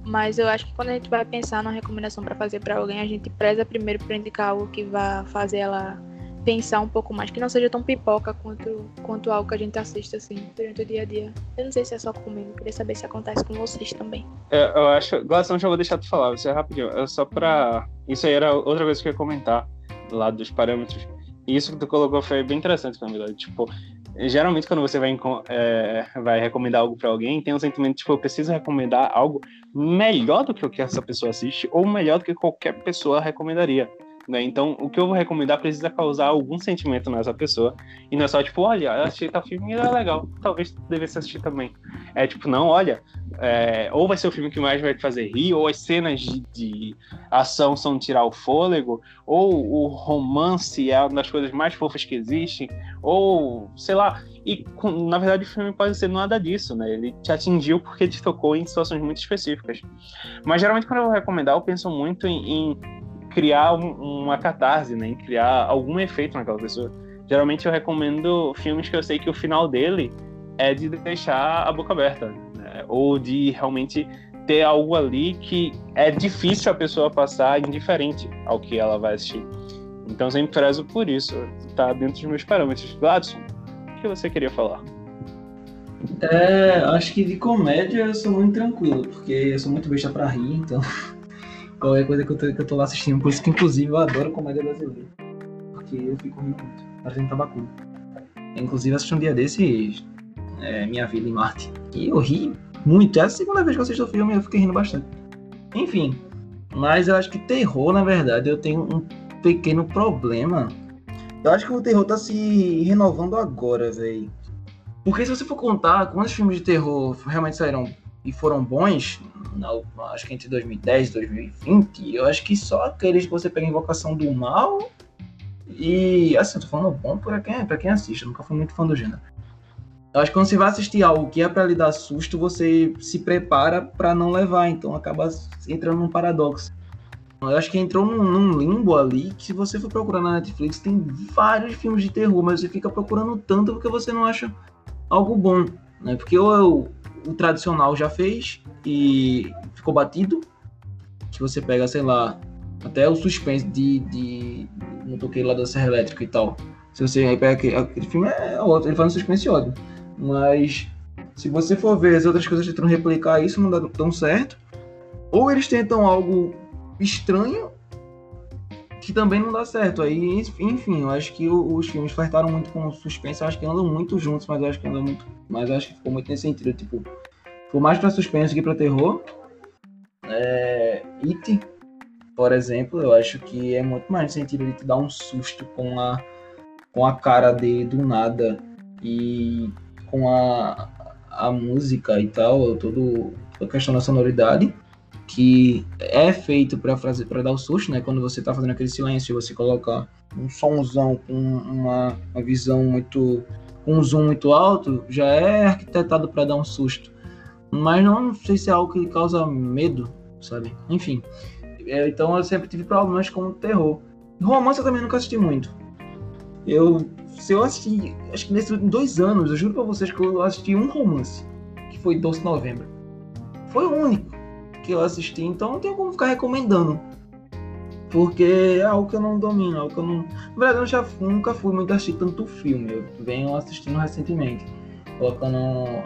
Mas eu acho que quando a gente vai pensar numa recomendação para fazer para alguém, a gente preza primeiro para indicar algo que vá fazer ela pensar um pouco mais, que não seja tão pipoca quanto, quanto algo que a gente assiste assim durante o dia a dia. Eu não sei se é só comigo, queria saber se acontece com vocês também. É, eu acho. Glação, já vou deixar tu falar, você é rapidinho. É só pra. Isso aí era outra coisa que eu ia comentar lá dos parâmetros. E isso que tu colocou foi bem interessante, Camila. Tipo, geralmente quando você vai, é, vai recomendar algo para alguém, tem um sentimento, tipo, eu preciso recomendar algo melhor do que o que essa pessoa assiste, ou melhor do que qualquer pessoa recomendaria. Né? Então, o que eu vou recomendar precisa causar algum sentimento nessa pessoa. E não é só tipo, olha, eu achei tal filme e é legal, talvez tu devesse assistir também. É tipo, não, olha, é, ou vai ser o filme que mais vai te fazer rir, ou as cenas de, de ação são tirar o fôlego, ou o romance é uma das coisas mais fofas que existem, ou sei lá. E na verdade o filme pode ser nada disso, né? Ele te atingiu porque te tocou em situações muito específicas. Mas geralmente quando eu vou recomendar, eu penso muito em, em criar um, uma catarse, né? Em criar algum efeito naquela pessoa. Geralmente eu recomendo filmes que eu sei que o final dele é de deixar a boca aberta, né? ou de realmente ter algo ali que é difícil a pessoa passar indiferente ao que ela vai assistir. Então sempre prezo por isso, tá dentro dos meus parâmetros. Gladson, o que você queria falar? É, acho que de comédia eu sou muito tranquilo, porque eu sou muito besta pra rir, então qualquer coisa que eu, tô, que eu tô lá assistindo. Por isso que, inclusive, eu adoro comédia brasileira. Porque eu fico rindo muito, parecendo tabacudo. Inclusive, assisti um dia desses é, Minha Vida em Marte. E eu ri muito. É a segunda vez que eu assisto o filme e eu fiquei rindo bastante. Enfim, mas eu acho que terror, na verdade, eu tenho um pequeno problema. Eu acho que o terror tá se renovando agora, velho. Porque se você for contar quantos filmes de terror realmente saíram e foram bons, na, acho que entre 2010 e 2020, eu acho que só aqueles que você pega Invocação do Mal e, assim, tô falando bom pra quem, pra quem assiste, eu nunca fui muito fã do gênero. Eu acho que quando você vai assistir algo que é para lhe dar susto, você se prepara para não levar, então acaba entrando num paradoxo. Eu acho que entrou num, num, limbo ali que se você for procurar na Netflix, tem vários filmes de terror, mas você fica procurando tanto porque você não acha algo bom. Né? Porque ou eu, o tradicional já fez e ficou batido. Que você pega, sei lá, até o suspense de, de motoqueiro lá da Serra Elétrica e tal. Se você aí pega aquele, aquele filme é outro, ele faz um suspense ódio. Mas se você for ver as outras coisas tentando replicar isso, não dá tão certo. Ou eles tentam algo estranho que também não dá certo. Aí, enfim, eu acho que os filmes flertaram muito com suspense, eu acho que andam muito juntos, mas eu acho que andam muito. Mas acho que ficou muito nesse sentido, tipo, ficou mais pra suspense que pra terror. É, It, por exemplo, eu acho que é muito mais no sentido de te dar um susto com a, com a cara dele do nada e com a, a música e tal, todo, toda a questão da sonoridade que é feito para fazer para dar o susto, né? Quando você está fazendo aquele silêncio, você coloca um somzão com uma, uma visão muito um zoom muito alto, já é arquitetado para dar um susto. Mas não sei se é algo que causa medo, sabe? Enfim. É, então eu sempre tive problemas com terror. Romance eu também nunca assisti muito. Eu se eu assisti, acho que nesses dois anos, eu juro pra vocês que eu assisti um romance, que foi Doce Novembro. Foi o único que eu assisti, então não tenho como ficar recomendando. Porque é algo que eu não domino, algo que eu não. Na verdade, eu já nunca fui muito assistir tanto filme. Eu venho assistindo recentemente. Colocando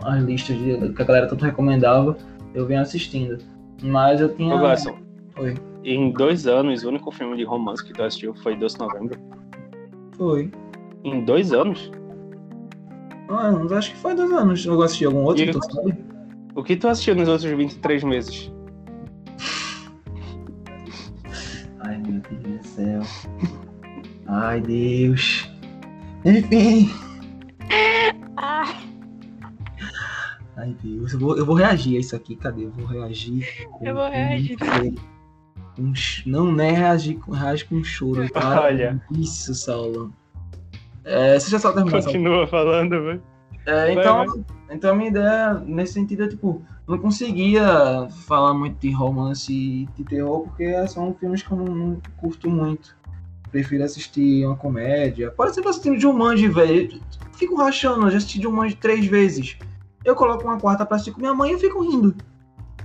as listas de, que a galera tanto recomendava, eu venho assistindo. Mas eu tinha. Ô, Glasson, Oi. em dois anos, o único filme de romance que tu assistiu foi Doce Novembro. Foi. Em dois anos? Ah, acho que foi dois anos. Eu assisti algum outro, E- tu sabe? O que tu assistiu nos outros 23 meses? Ai, Deus. Enfim. Ai, Deus. Eu vou, eu vou reagir a isso aqui. Cadê? Eu vou reagir. com- Eu vou reagir. Com ch- Não, né? Reagir com, reage com choro. Para Olha. Isso, Saulo. É, você já só terminou, Saulo? Continua falando, velho. É, Vai, então, então a minha ideia nesse sentido é tipo, eu não conseguia falar muito de romance e de terror porque são filmes que eu não, não curto muito. Prefiro assistir uma comédia. Por exemplo, assistindo Jumanji, velho. Fico rachando, já assisti Jumanji três vezes. Eu coloco uma quarta pra assistir com minha mãe e fico rindo.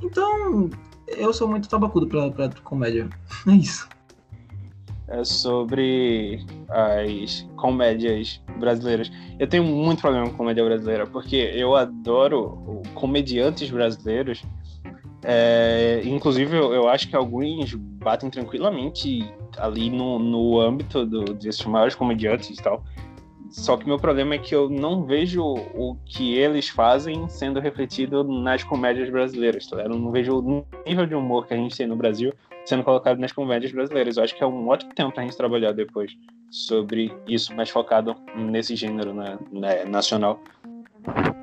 Então, eu sou muito tabacudo pra, pra comédia. É isso. É sobre as comédias brasileiras. Eu tenho muito problema com comédia brasileira, porque eu adoro comediantes brasileiros. É, inclusive, eu, eu acho que alguns batem tranquilamente ali no, no âmbito do, desses maiores comediantes e tal. Só que meu problema é que eu não vejo o que eles fazem sendo refletido nas comédias brasileiras. Tá? Eu não vejo o nível de humor que a gente tem no Brasil sendo colocado nas comédias brasileiras. Eu acho que é um ótimo tempo pra gente trabalhar depois sobre isso, mais focado nesse gênero né, nacional.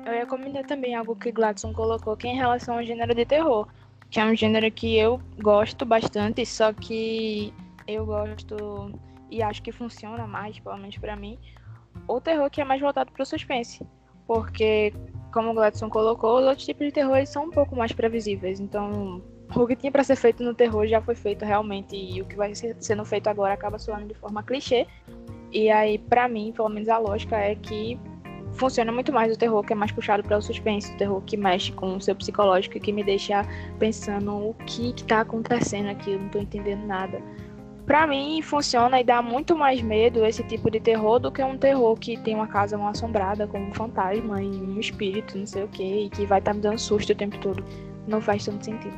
Eu ia comentar também algo que Gladson colocou, que é em relação ao gênero de terror. Que é um gênero que eu gosto bastante, só que eu gosto e acho que funciona mais, pelo menos pra mim, o terror que é mais voltado pro suspense. Porque, como o Gladson colocou, os outros tipos de terror são um pouco mais previsíveis. Então, o que tinha pra ser feito no terror já foi feito realmente, e o que vai ser sendo feito agora acaba soando de forma clichê. E aí, pra mim, pelo menos a lógica é que funciona muito mais o terror que é mais puxado para o suspense, o terror que mexe com o seu psicológico e que me deixa pensando o que que tá acontecendo aqui, eu não tô entendendo nada. Pra mim funciona e dá muito mais medo esse tipo de terror do que um terror que tem uma casa mal assombrada com um fantasma e um espírito, não sei o que, e que vai estar tá me dando susto o tempo todo. Não faz tanto sentido.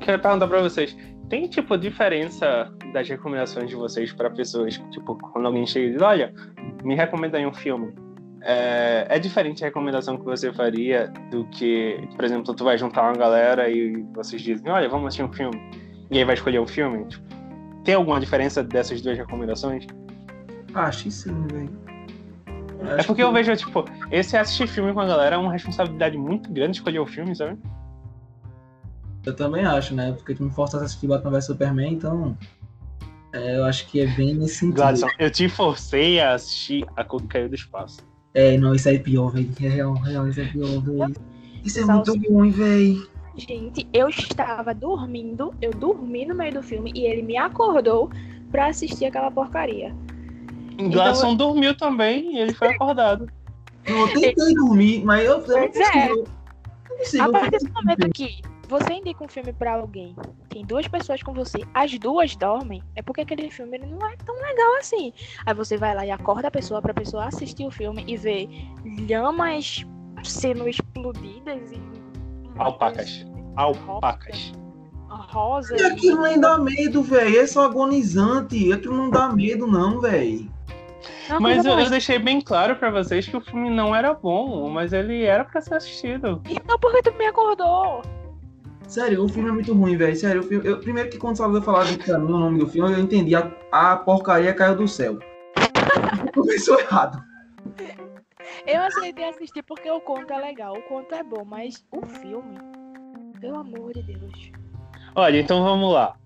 Quero perguntar pra vocês, tem tipo diferença das recomendações de vocês pra pessoas, tipo, quando alguém chega e diz, olha, me recomenda aí um filme. É, é diferente a recomendação que você faria do que, por exemplo, tu vai juntar uma galera e vocês dizem, olha, vamos assistir um filme. E aí vai escolher um filme. Tipo, tem alguma diferença dessas duas recomendações? Acho que sim, velho. É porque eu vejo, tipo, esse assistir filme com a galera é uma responsabilidade muito grande escolher o filme, sabe? Eu também acho, né? Porque tu me forçasse a assistir Batman vs Superman, então. é, eu acho que é bem nesse sentido. Gladson, eu te forcei a assistir A Cor que Caiu do Espaço. É, não, isso aí é pior, velho. É real, real, isso é pior, velho. Isso é muito ruim, velho. Gente, eu estava dormindo, eu dormi no meio do filme e ele me acordou pra assistir aquela porcaria. Gladson dormiu também e ele foi acordado. Eu tentei dormir, mas eu, eu não Pois é. consigo. Eu não consigo. A partir do momento que você indica um filme pra alguém, tem duas pessoas com você, as duas dormem, é porque aquele filme ele não é tão legal assim. Aí você vai lá e acorda a pessoa pra pessoa assistir o filme e ver lhamas sendo explodidas e. Alpacas. Alpacas. Rosa. E aquilo nem dá medo, velho. É só agonizante. Aquilo não dá medo, não, velho. Não, Mas eu, eu deixei bem claro pra vocês que o filme não era bom, mas ele era pra ser assistido. Então por que tu me acordou? Sério, o filme é muito ruim, velho. Sério, o filme, eu, primeiro que quando o Salvador falava pra mim o nome do filme, eu entendi. A, a porcaria caiu do céu. Começou errado. Eu aceitei assistir porque o conto é legal, o conto é bom, mas o filme, pelo amor de Deus. Olha, então vamos lá.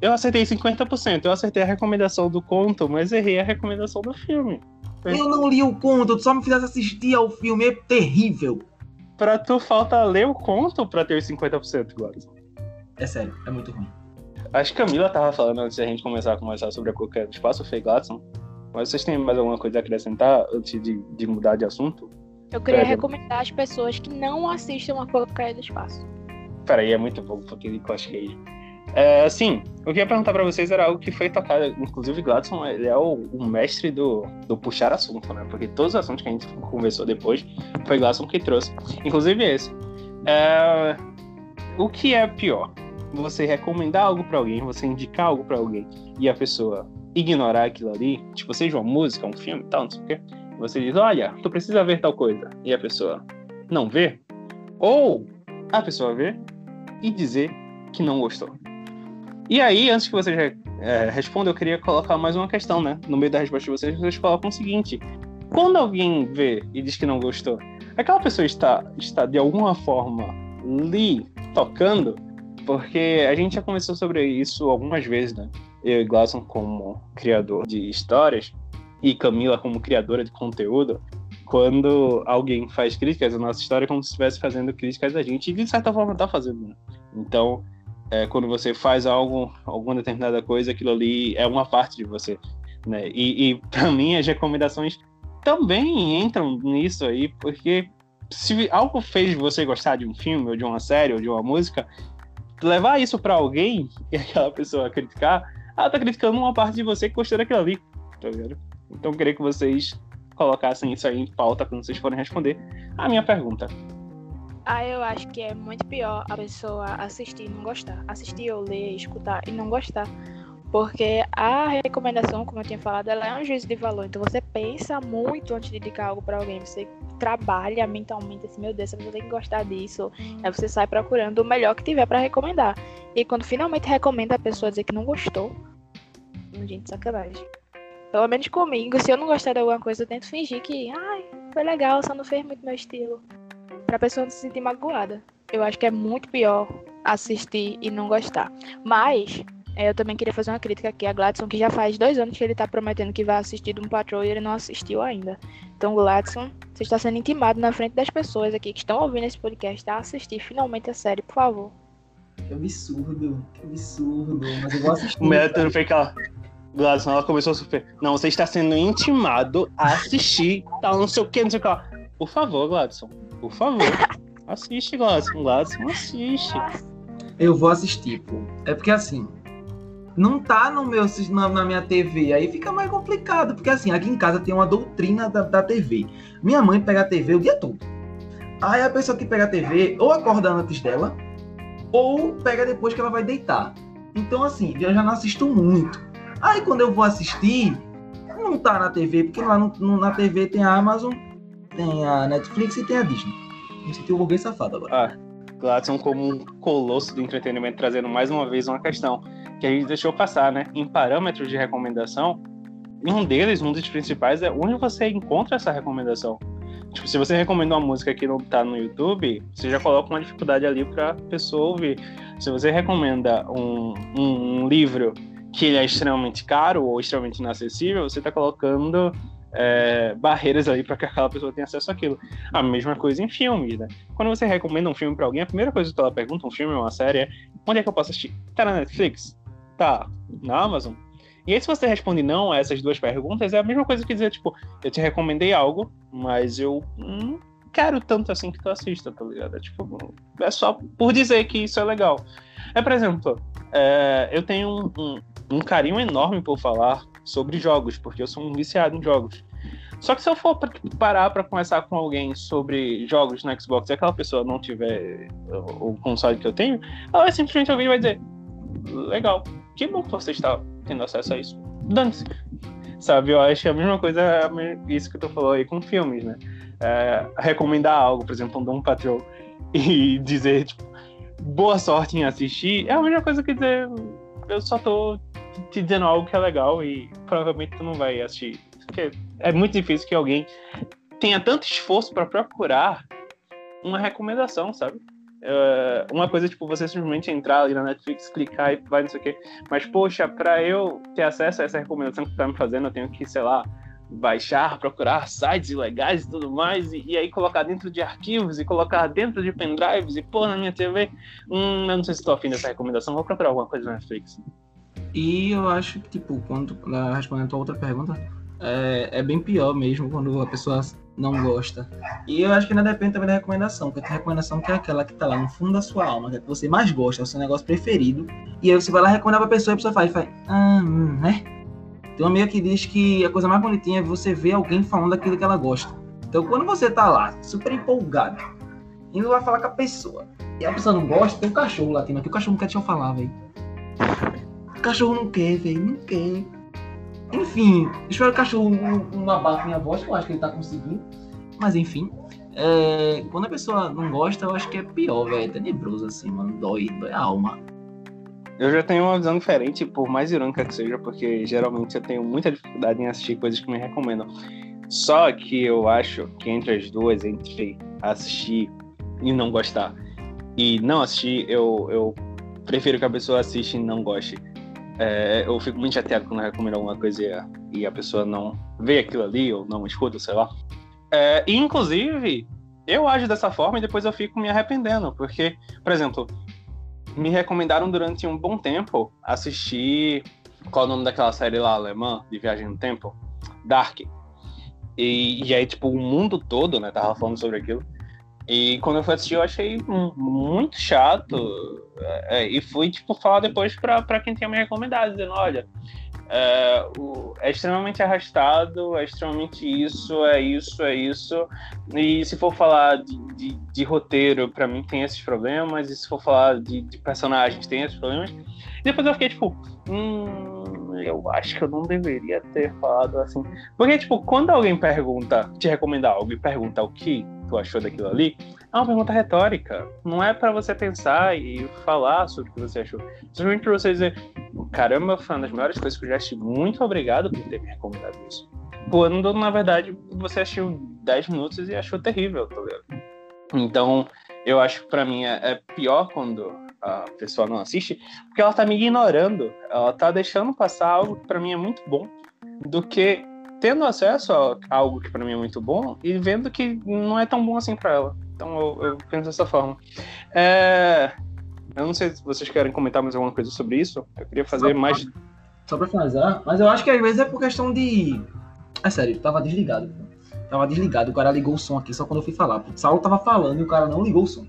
Eu acertei 50%. Eu acertei a recomendação do conto, mas errei a recomendação do filme. Eu não li o conto, tu só me fizesse assistir ao filme. É terrível. Pra tu falta ler o conto pra ter os 50%, Gladson. É sério, é muito ruim. Acho que a Camila tava falando antes da gente começar a conversar sobre a qualquer do espaço, foi Gladson. Mas vocês têm mais alguma coisa a acrescentar antes de, de mudar de assunto? Eu queria Pega. recomendar às pessoas que não assistam a Porcaria do Espaço. Peraí, é muito pouco porque Nicolas Cage. É, assim, eu queria perguntar pra vocês era algo que foi tocado, inclusive Gladson, ele é o, o, mestre do, do puxar assunto, né? Porque todos os assuntos que a gente conversou depois foi Gladson que trouxe, inclusive esse. É, o que é pior? Você recomendar algo para alguém, você indicar algo para alguém e a pessoa ignorar aquilo ali, tipo, seja uma música, um filme, tal, não sei o quê. Você diz, olha, tu precisa ver tal coisa, e a pessoa não vê, ou a pessoa vê e dizer que não gostou. E aí, antes que você já é, responda, eu queria colocar mais uma questão, né? No meio da resposta de vocês, vocês colocam o seguinte: quando alguém vê e diz que não gostou, aquela pessoa está, está de alguma forma lhe tocando, porque a gente já conversou sobre isso algumas vezes, né? Eu e Glasson como criador de histórias e Camila como criadora de conteúdo, quando alguém faz críticas à nossa história é como se estivesse fazendo críticas a gente e de certa forma está fazendo, né? Então, é, quando você faz algo, alguma determinada coisa, aquilo ali é uma parte de você, né? E, e para mim as recomendações também entram nisso aí, porque se algo fez você gostar de um filme ou de uma série ou de uma música, levar isso para alguém e aquela pessoa criticar, ela tá criticando uma parte de você que gostou daquilo ali, tá? Então eu queria que vocês colocassem isso aí em pauta quando vocês forem responder a minha pergunta. Ah, eu acho que é muito pior a pessoa assistir e não gostar. Assistir ou ler, escutar e não gostar. Porque a recomendação, como eu tinha falado, ela é um juízo de valor. Então você pensa muito antes de indicar algo para alguém. Você trabalha mentalmente assim, meu Deus, você tem que gostar disso. Aí você sai procurando o melhor que tiver para recomendar. E quando finalmente recomenda a pessoa dizer que não gostou, gente, sacanagem. Pelo menos comigo, se eu não gostar de alguma coisa, eu tento fingir que, ai, foi legal, só não fez muito meu estilo pra pessoa não se sentir magoada. Eu acho que é muito pior assistir e não gostar. Mas, é, eu também queria fazer uma crítica aqui a Gladson, que já faz dois anos que ele tá prometendo que vai assistir um Patrol e ele não assistiu ainda. Então, Gladson, você está sendo intimado na frente das pessoas aqui que estão ouvindo esse podcast a assistir finalmente a série, por favor. Que absurdo, que absurdo. Mas eu vou assistir. o método foi aquela. Gladson, ela começou a super. Não, você está sendo intimado a assistir, tal, não sei o que, não sei o que. Por favor, Gladson. Por favor. assiste, Gladson. Gladson, assiste. Eu vou assistir, pô. É porque assim. Não tá no meu, na, na, minha TV, aí fica mais complicado. Porque assim, aqui em casa tem uma doutrina da, da TV. Minha mãe pega a TV o dia todo. Aí a pessoa que pega a TV ou acorda antes dela, ou pega depois que ela vai deitar. Então, assim, eu já não assisto muito. Aí quando eu vou assistir, não tá na TV, porque lá no, no, na TV tem a Amazon, tem a Netflix e tem a Disney. Me senti um burguês safado agora. Ah, Gladson como um colosso do entretenimento, trazendo mais uma vez uma questão que a gente deixou passar, né? Em parâmetros de recomendação, um deles, um dos principais, é onde você encontra essa recomendação. Tipo, se você recomenda uma música que não tá no YouTube, você já coloca uma dificuldade ali pra pessoa ouvir. Se você recomenda um, um, um livro que ele é extremamente caro ou extremamente inacessível, você tá colocando é, barreiras ali para que aquela pessoa tenha acesso àquilo. A mesma coisa em filmes, né? Quando você recomenda um filme para alguém, a primeira coisa que ela pergunta, um filme ou uma série, é onde é que eu posso assistir? Tá na Netflix? Tá na Amazon? E aí, se você responde não a essas duas perguntas, é a mesma coisa que dizer, tipo, eu te recomendei algo, mas eu não quero tanto assim que tu assista, tá ligado? É tipo, é só por dizer que isso é legal. É, por exemplo, é, eu tenho um, um, um carinho enorme por falar sobre jogos, porque eu sou um viciado em jogos. Só que se eu for parar para conversar com alguém sobre jogos no Xbox e aquela pessoa não tiver o, console que eu tenho, ela vai simplesmente ouvir e vai dizer: Legal, que bom que você está tendo acesso a isso. Dane-se. Sabe, eu acho é a mesma coisa, isso que tu falou aí com filmes, né? É, recomendar algo, por exemplo, um Doom Patrol, e dizer, tipo, boa sorte em assistir, é a mesma coisa que dizer, eu só tô te dizendo algo que é legal e provavelmente tu não vai assistir. Porque é muito difícil que alguém tenha tanto esforço para procurar uma recomendação, sabe? Uh, uma coisa tipo você simplesmente entrar ali na Netflix, clicar e vai não sei o quê. Mas, poxa, para eu ter acesso a essa recomendação que tu tá me fazendo, eu tenho que, sei lá, baixar, procurar sites ilegais e tudo mais, e, e, aí colocar dentro de arquivos e colocar dentro de pendrives e pôr na minha TV. Hum, eu não sei se estou afim dessa recomendação, vou procurar alguma coisa na Netflix. E eu acho que, tipo, quando respondendo a tua outra pergunta, é, é bem pior mesmo quando a pessoa não gosta. E eu acho que ainda depende também da recomendação, porque tem recomendação que é aquela que tá lá no fundo da sua alma, que é que você mais gosta, é o seu negócio preferido. E aí você vai lá recomendar pra pessoa e a pessoa faz, faz, ah, né? Tem uma amiga que diz que a coisa mais bonitinha é você ver alguém falando daquilo que ela gosta. Então quando você tá lá, super empolgado, indo lá falar com a pessoa, e a pessoa não gosta, tem um cachorro latindo aqui, o cachorro não quer eu falar, velho. Cachorro não quer, velho, não quer. Enfim, espero que o cachorro não, não abafe minha voz, que eu acho que ele tá conseguindo. Mas enfim, é, quando a pessoa não gosta, eu acho que é pior, velho. É tenebroso assim, mano. Dói, dói a alma. Eu já tenho uma visão diferente, por mais irônica que seja, porque geralmente eu tenho muita dificuldade em assistir coisas que me recomendam. Só que eu acho que entre as duas, entre assistir e não gostar, e não assistir, eu, eu prefiro que a pessoa assista e não goste. É, eu fico muito chateado quando recomendo alguma coisa e a, e a pessoa não vê aquilo ali ou não escuta, sei lá. É, e, inclusive, eu ajo dessa forma e depois eu fico me arrependendo, porque, por exemplo, me recomendaram durante um bom tempo assistir. Qual é o nome daquela série lá alemã, de Viagem no Tempo? Dark. E, e aí, tipo, o mundo todo, né, tava falando sobre aquilo. E quando eu fui assistir, eu achei muito chato. É, e fui, tipo, falar depois pra, pra quem tinha me recomendado, dizendo, olha, é, o, é, extremamente arrastado, é extremamente isso, é isso, é isso. E se for falar de, de, de roteiro, para mim tem esses problemas, e se for falar de, de, personagens, tem esses problemas. E depois eu fiquei tipo, hum, eu acho que eu não deveria ter falado assim. Porque, tipo, quando alguém pergunta, te recomenda algo e pergunta o que tu achou daquilo ali, é uma pergunta retórica. Não é para você pensar e falar sobre o que você achou. Simplesmente pra você dizer, caramba, foi uma das melhores coisas que eu já assisti. Muito obrigado por ter me recomendado isso. Quando, na verdade, você assistiu 10 minutos e achou terrível, tá ligado? Então, eu acho que pra mim é, é pior quando a pessoa não assiste, porque ela tá me ignorando. Ela tá deixando passar algo que pra mim é muito bom, do que tendo acesso a algo que para mim é muito bom e vendo que não é tão bom assim para ela. Então eu, eu, penso dessa forma. É, eu não sei se vocês querem comentar mais alguma coisa sobre isso. Eu queria fazer só mais. só pra finalizar, mas eu acho que às vezes é por questão de. É sério, tava desligado. Tava desligado, o cara ligou o som aqui só quando eu fui falar. O Saulo tava falando e o cara não ligou o som.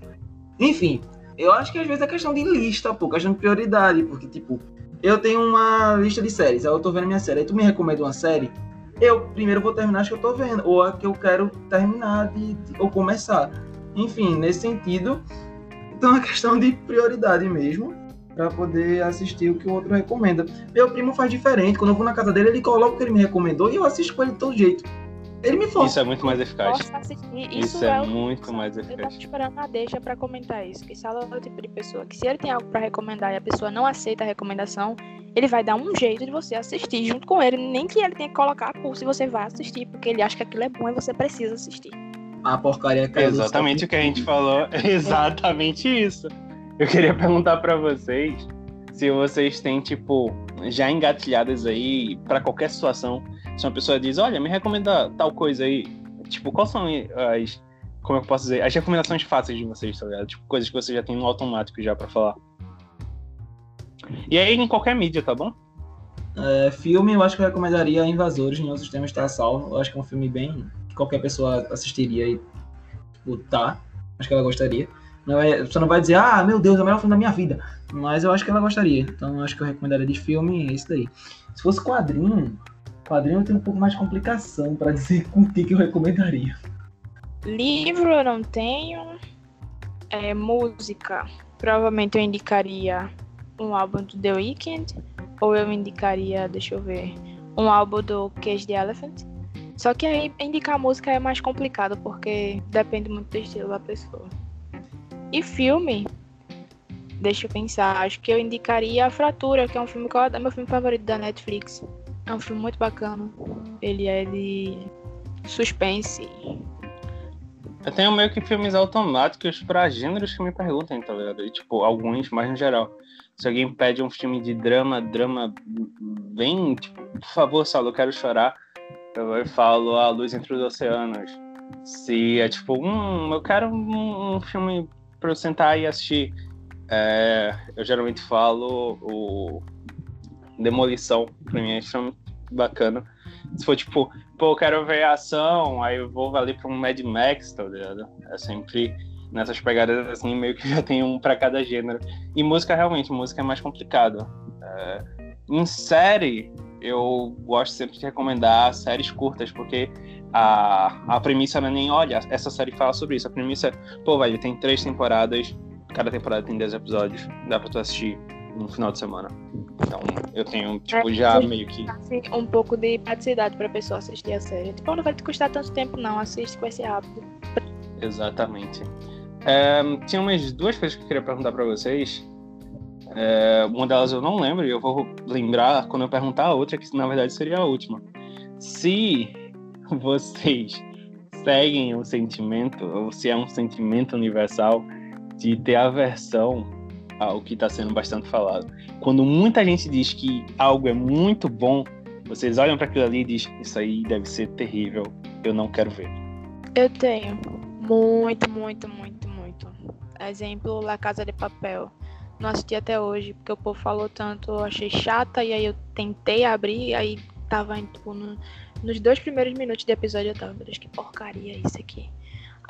Enfim, eu acho que às vezes é questão de lista, pô, questão de prioridade, porque, tipo, eu tenho uma lista de séries, aí eu tô vendo minha série, aí tu me recomenda uma série, eu primeiro vou terminar as que eu tô vendo, ou a que eu quero terminar de, de ou começar. Enfim, nesse sentido, então é questão de prioridade mesmo, para poder assistir o que o outro recomenda. Meu primo faz diferente, quando eu vou na casa dele, ele coloca o que ele me recomendou e eu assisto com ele de todo jeito. Ele me força. Isso é muito mais eficaz. Isso, isso, é, é muito mais eficaz. Eu tava esperando a deixa pra comentar isso. Que Sala é o tipo de pessoa que se ele tem algo pra recomendar e a pessoa não aceita a recomendação, ele vai dar um jeito de você assistir junto com ele. Nem que ele tenha que colocar a pulso e você vai assistir, porque ele acha que aquilo é bom e você precisa assistir. A porcaria que Exatamente o que a gente falou. Exatamente isso. Eu queria perguntar para vocês se vocês têm, tipo, já engatilhadas aí para qualquer situação. Se uma pessoa diz, olha, me recomenda tal coisa aí. Tipo, quais são as. Como eu posso dizer? As recomendações fáceis de vocês, tá ligado? Tipo, coisas que você já tem no automático já para falar. E aí em qualquer mídia, tá bom? É, filme, eu acho que eu recomendaria Invasores, Nenhum Sistema Está Salvo. Eu acho que é um filme bem. que qualquer pessoa assistiria e. Tipo, tá. Acho que ela gostaria. Não é, você não vai dizer, ah, meu Deus, é o melhor filme da minha vida. Mas eu acho que ela gostaria. Então eu acho que eu recomendaria de filme isso daí. Se fosse quadrinho, quadrinho tem um pouco mais de complicação para dizer com o que, que eu recomendaria. Livro eu não tenho. É, música, provavelmente eu indicaria um álbum do The Weeknd, ou eu indicaria, deixa eu ver, um álbum do Cage the Elephant. Só que aí indicar música é mais complicado, porque depende muito do estilo da pessoa. E filme, deixa eu pensar, acho que eu indicaria A Fratura, que é um filme que é meu filme favorito da Netflix. É um filme muito bacana. Ele é de suspense. Eu tenho meio que filmes automáticos para gêneros que me perguntem, tá ligado? E, tipo, alguns, mas no geral. Se alguém pede um filme de drama, drama bem, tipo, por favor, Saulo, eu quero chorar, eu falo A Luz Entre os Oceanos. Se é tipo, hum, eu quero um, um filme para eu sentar e assistir, é, eu geralmente falo o Demolição, pra mim é um filme bacana. Se for tipo, pô, eu quero ver ação, aí eu vou ali pra um Mad Max, tá ligado? É sempre nessas pegadas assim, meio que já tem um pra cada gênero. E música, realmente, música é mais complicado. É... Em série, eu gosto sempre de recomendar séries curtas, porque a, a premissa não é nem, olha, essa série fala sobre isso. A premissa é, pô, velho, tem três temporadas, cada temporada tem dez episódios, dá pra tu assistir no final de semana. Então, eu tenho, tipo, é, já meio que. Assim, um pouco de praticidade pra pessoa assistir a série. Tipo, não vai te custar tanto tempo, não. Assiste com esse rápido. Exatamente. É, tinha umas duas coisas que eu queria perguntar pra vocês. É, uma delas eu não lembro, e eu vou lembrar quando eu perguntar a outra, que na verdade seria a última. Se vocês seguem o sentimento, ou se é um sentimento universal, de ter aversão ao que está sendo bastante falado. Quando muita gente diz que algo é muito bom, vocês olham para aquilo ali e dizem: Isso aí deve ser terrível, eu não quero ver. Eu tenho. Muito, muito, muito, muito. Exemplo, La Casa de Papel. Não assisti até hoje, porque o povo falou tanto, eu achei chata, e aí eu tentei abrir, aí tava tipo, no, nos dois primeiros minutos de episódio eu tava, meu Deus, que porcaria é isso aqui.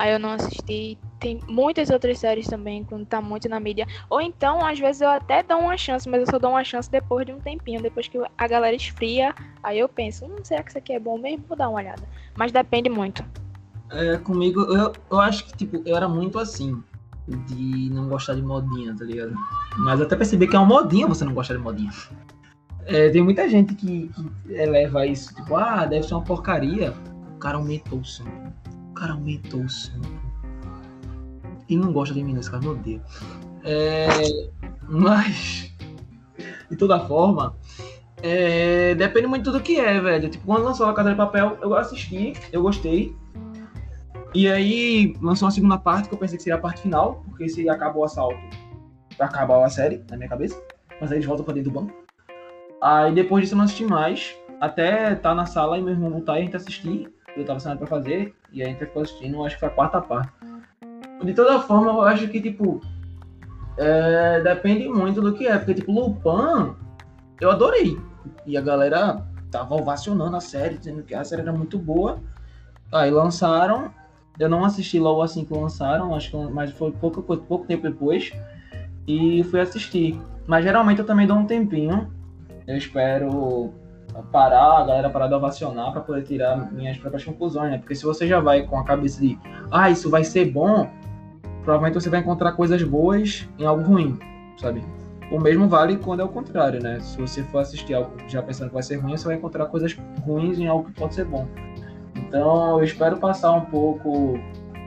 Aí eu não assisti. Tem muitas outras séries também, quando tá muito na mídia. Ou então, às vezes, eu até dou uma chance, mas eu só dou uma chance depois de um tempinho, depois que a galera esfria. Aí eu penso, hum, será que isso aqui é bom mesmo? Vou dar uma olhada. Mas depende muito. É, comigo, eu, eu acho que, tipo, eu era muito assim. De não gostar de modinha, tá ligado? Mas até perceber que é uma modinha você não gostar de modinha. É, tem muita gente que, que eleva isso, tipo, ah, deve ser uma porcaria. O cara aumentou o som. O cara aumentou o som. Ele não gosta de mim, esse cara me odeia. É, mas, de toda forma, é, depende muito do que é, velho. Tipo, quando lançou a Casa de Papel, eu assisti, eu gostei. E aí lançou uma segunda parte que eu pensei que seria a parte final, porque se acabou o assalto, acabou a série na minha cabeça. Mas aí eles voltam pra dentro do banco. Aí depois disso eu não assisti mais. Até tá na sala e meu irmão voltar e a gente assistir. Eu tava saindo pra fazer. E a gente ficou assistindo, acho que foi a quarta parte. De toda forma, eu acho que, tipo. É, depende muito do que é. Porque, tipo, Lupin, eu adorei. E a galera tava ovacionando a série, dizendo que a série era muito boa. Aí lançaram. Eu não assisti logo assim que lançaram, acho que mas foi pouco, pouco tempo depois. E fui assistir. Mas geralmente eu também dou um tempinho eu espero parar, a galera parar de ovacionar para poder tirar minhas próprias conclusões, né? Porque se você já vai com a cabeça de, ah, isso vai ser bom, provavelmente você vai encontrar coisas boas em algo ruim, sabe? O mesmo vale quando é o contrário, né? Se você for assistir algo já pensando que vai ser ruim, você vai encontrar coisas ruins em algo que pode ser bom. Então, eu espero passar um pouco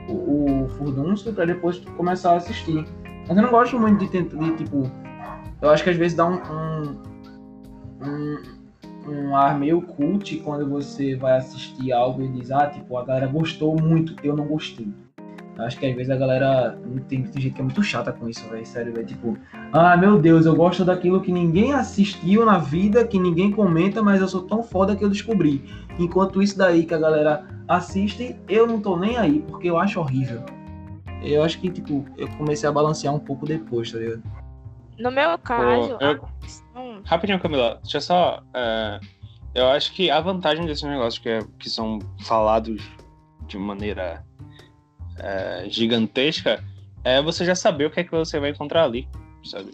o, o furdunço para depois começar a assistir. Mas eu não gosto muito de, de tipo, eu acho que às vezes dá um, um um, um ar meio cult quando você vai assistir algo e diz, ah, tipo, a galera gostou muito, eu não gostei. Eu acho que às vezes a galera tem, tem gente que é muito chata com isso, velho. Sério, velho. Tipo, ah, meu Deus, eu gosto daquilo que ninguém assistiu na vida, que ninguém comenta, mas eu sou tão foda que eu descobri. Enquanto isso daí que a galera assiste, eu não tô nem aí, porque eu acho horrível. Eu acho que, tipo, eu comecei a balancear um pouco depois, tá ligado? No meu caso, eu... Rapidinho, Camila, deixa eu só. É, eu acho que a vantagem desses negócios que, é, que são falados de maneira é, gigantesca é você já saber o que é que você vai encontrar ali, sabe?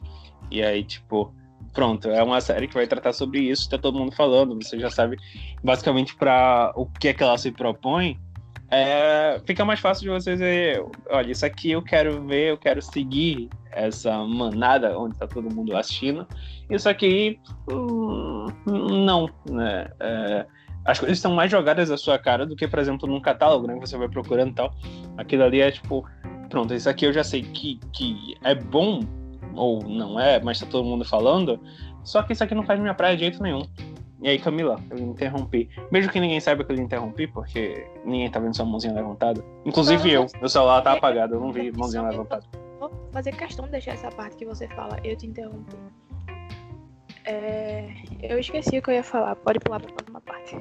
E aí, tipo, pronto, é uma série que vai tratar sobre isso, tá todo mundo falando, você já sabe basicamente para o que é que ela se propõe. É, fica mais fácil de você dizer, olha, isso aqui eu quero ver, eu quero seguir essa manada onde está todo mundo assistindo. Isso aqui, hum, não, né? É, as coisas estão mais jogadas à sua cara do que, por exemplo, num catálogo, né? Você vai procurando e tal. Aquilo ali é tipo, pronto, isso aqui eu já sei que, que é bom, ou não é, mas tá todo mundo falando. Só que isso aqui não faz minha praia de jeito nenhum. E aí, Camila, eu interrompi. Mesmo que ninguém saiba que eu interrompi, porque ninguém tá vendo sua mãozinha levantada. Inclusive eu. Meu celular tá apagado, eu não vi mãozinha levantada vou fazer questão de deixar essa parte que você fala. Eu te interrompi. É, eu esqueci o que eu ia falar. Pode pular pra próxima parte.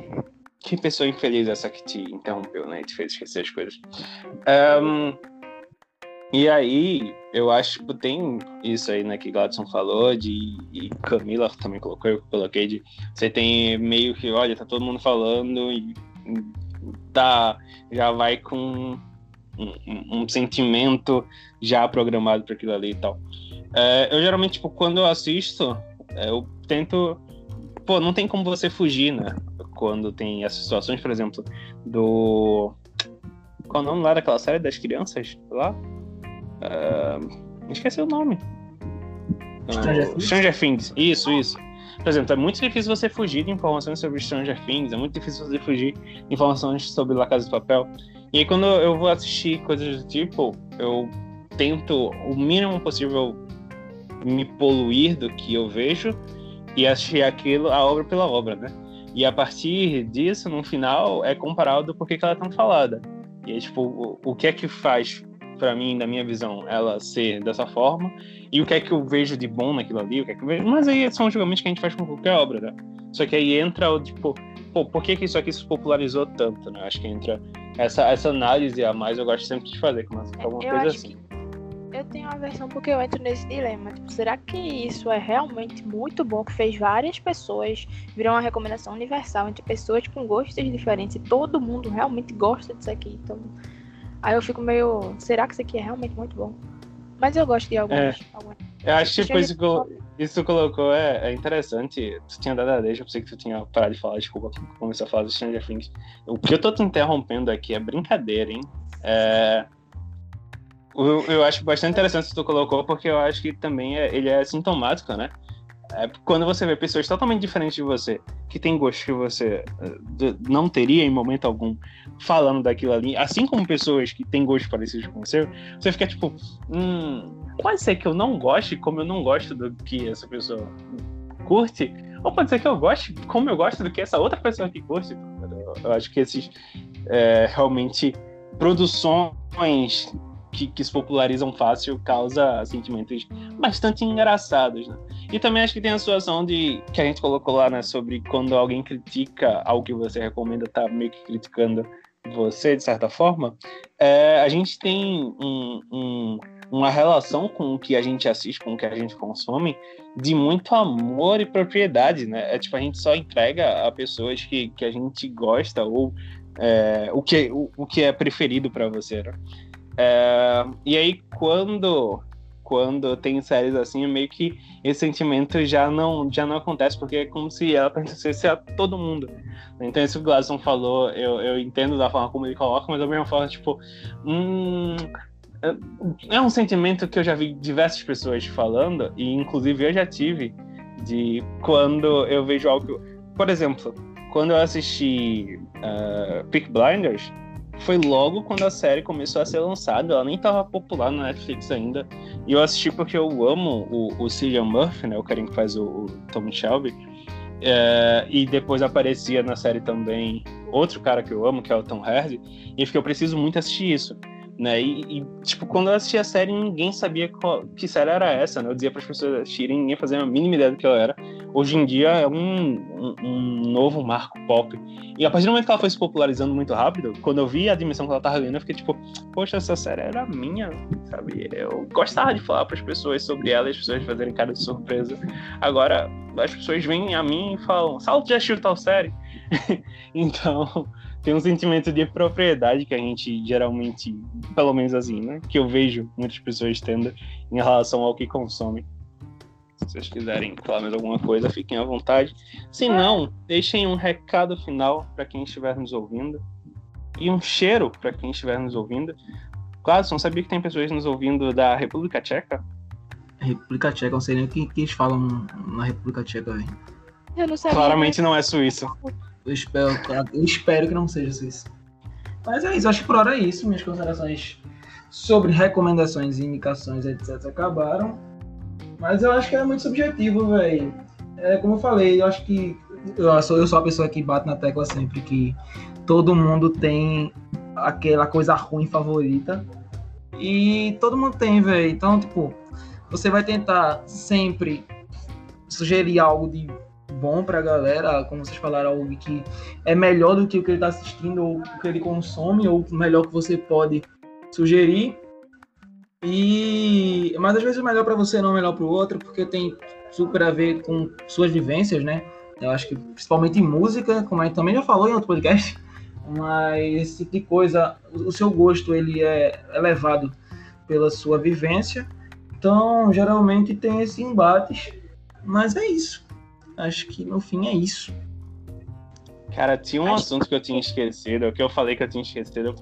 Que pessoa infeliz essa que te interrompeu, né? E te fez esquecer as coisas. Um, E aí, eu acho que tem isso aí, né, que Gladson falou, de, e Camila também colocou, eu coloquei, de você tem meio que, olha, tá todo mundo falando e tá, já vai com um, um, sentimento já programado para aquilo ali e tal. É, eu geralmente, tipo, quando eu assisto, é, eu tento. Pô, não tem como você fugir, né? Quando tem essas situações, por exemplo, do. Qual o nome lá daquela série das crianças lá? Uh, esqueci o nome. Stranger, Things? Stranger Things. Isso, isso. Por exemplo, é muito difícil você fugir de informações sobre Stranger Things, é muito difícil você fugir de informações sobre La Casa de Papel. E aí, quando eu vou assistir coisas do tipo, eu tento o mínimo possível me poluir do que eu vejo e assistir aquilo, a obra pela obra, né? E a partir disso, no final, é comparado por que ela é tão falada. E aí, tipo, o, o que é que faz, para mim, na minha visão, ela ser dessa forma, e o que é que eu vejo de bom naquilo ali, o que é que eu vejo. Mas aí são julgamentos que a gente faz com qualquer obra, né? Só que aí entra o, tipo, pô, por que, que isso aqui se popularizou tanto, né? Acho que entra essa, essa análise a mais, eu gosto sempre de fazer, com alguma eu coisa assim. Eu tenho uma versão porque eu entro nesse dilema. Tipo, será que isso é realmente muito bom? Que fez várias pessoas virar uma recomendação universal entre pessoas com gostos diferentes e todo mundo realmente gosta disso aqui. Então, aí eu fico meio. Será que isso aqui é realmente muito bom? Mas eu gosto de algumas. É. algumas... Eu acho que tipo, isso que isso tu colocou é, é, interessante. Tu tinha dado a deixa, eu pensei que tu tinha parado de falar, desculpa, começou a falar do Stranger Things. O que eu tô te interrompendo aqui é brincadeira, hein? É. Eu, eu acho bastante interessante que tu colocou, porque eu acho que também é, ele é sintomático, né? É quando você vê pessoas totalmente diferentes de você, que tem gostos que você uh, não teria em momento algum, falando daquilo ali, assim como pessoas que têm gostos parecidos com seu, você fica tipo, hum, pode ser que eu não goste como eu não gosto do que essa pessoa curte, ou pode ser que eu goste como eu gosto do que essa outra pessoa que curte. Eu acho que esses é, realmente produções que, que, se popularizam fácil causa sentimentos bastante engraçados, né? E também acho que tem a situação de que a gente colocou lá, né, sobre quando alguém critica algo que você recomenda, tá meio que criticando você, de certa forma. É, a gente tem um, um, uma relação com o que a gente assiste, com o que a gente consome, de muito amor e propriedade, né? É tipo, a gente só entrega a pessoas que, que a gente gosta ou é, o, que, o, o que é preferido para você, né? É, e aí, quando quando tem séries assim, meio que esse sentimento já não, já não acontece, porque é como se ela pertencesse a todo mundo. Então, isso que o Gladson falou, eu, eu entendo da forma como ele coloca, mas da mesma forma, tipo, hum, é um sentimento que eu já vi diversas pessoas falando, e inclusive eu já tive, de quando eu vejo algo. Por exemplo, quando eu assisti uh, Peak Blinders, foi logo quando a série começou a ser lançada, ela nem estava popular na Netflix ainda. E eu assisti porque eu amo o, o Cillian Murphy, né, o carinha que faz o, o Tom Shelby. É, e depois aparecia na série também outro cara que eu amo, que é o Tom Hardy. E eu fiquei, eu preciso muito assistir isso né? E, e, tipo, quando eu assisti a série, ninguém sabia qual, que série era essa, né? Eu dizia para as pessoas assistirem, ninguém fazia a mínima ideia do que ela era. Hoje em dia é um, um, um, novo marco pop. E a partir do momento que ela foi se popularizando muito rápido, quando eu vi a dimensão que ela tava lendo, eu fiquei tipo, poxa, essa série era minha, sabe? Eu gostava de falar para as pessoas sobre ela e as pessoas fazerem cara de surpresa. Agora, as pessoas vêm a mim e falam, Salto já assistiu tal série? então tem um sentimento de propriedade que a gente geralmente, pelo menos assim, né? Que eu vejo muitas pessoas tendo em relação ao que consomem. Se vocês quiserem falar mais alguma coisa, fiquem à vontade. Se não, deixem um recado final para quem estiver nos ouvindo. E um cheiro para quem estiver nos ouvindo. Claro, não sabia que tem pessoas nos ouvindo da República Tcheca? República Tcheca, não sei nem o que, que eles falam na República Tcheca, velho. Eu não sabia. Claramente não é Suíça. Eu espero, eu espero que não seja isso. Mas é isso, acho que por hora é isso. Minhas considerações sobre recomendações indicações, etc., acabaram. Mas eu acho que é muito subjetivo, velho. É como eu falei, eu acho que eu sou, eu sou a pessoa que bate na tecla sempre que todo mundo tem aquela coisa ruim favorita. E todo mundo tem, velho. Então, tipo, você vai tentar sempre sugerir algo de bom pra galera, como vocês falaram, algo que é melhor do que o que ele tá assistindo, ou o que ele consome, ou o melhor que você pode sugerir. E mas às vezes o melhor para você não é melhor para o outro, porque tem super a ver com suas vivências, né? Eu acho que principalmente em música, como a gente também já falou em outro podcast, mas esse tipo de coisa, o seu gosto ele é elevado pela sua vivência. Então, geralmente tem esses embates, mas é isso. Acho que no fim é isso. Cara, tinha um assunto que eu tinha esquecido, que eu falei que eu tinha esquecido,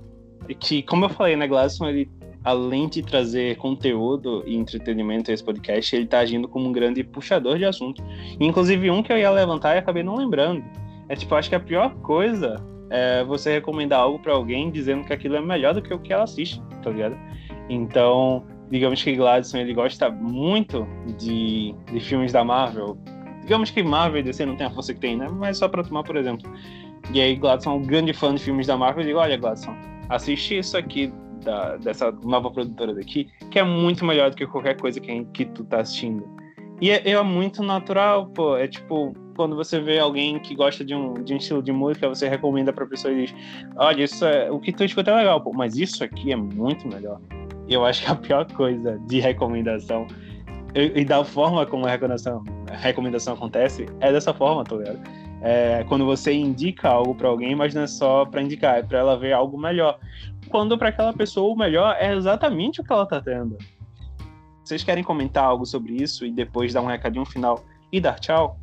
que, como eu falei, né, Gladson, ele além de trazer conteúdo e entretenimento a esse podcast, ele está agindo como um grande puxador de assunto. Inclusive, um que eu ia levantar e acabei não lembrando. É tipo, acho que a pior coisa é você recomendar algo para alguém dizendo que aquilo é melhor do que o que ela assiste, tá ligado? Então, digamos que Gladson ele gosta muito de, de filmes da Marvel. Digamos que Marvel e DC não tem a força que tem, né? Mas só para tomar por exemplo. E aí, Gladson é um grande fã de filmes da Marvel. Eu digo: olha, Gladson, assiste isso aqui da, dessa nova produtora daqui, que é muito melhor do que qualquer coisa que, que tu tá assistindo. E é, é, muito natural, pô. É tipo, quando você vê alguém que gosta de um, de um estilo de música, você recomenda pra pessoa e diz: Olha, isso é, o que tu escuta é legal, pô, mas isso aqui é muito melhor. Eu acho que a pior coisa de recomendação e, e da forma como a recomendação, a recomendação acontece é dessa forma, tá ligado? É, quando você indica algo para alguém, mas não é só para indicar, é para ela ver algo melhor quando para aquela pessoa o melhor é exatamente o que ela tá tendo. Vocês querem comentar algo sobre isso e depois dar um recadinho final e dar tchau?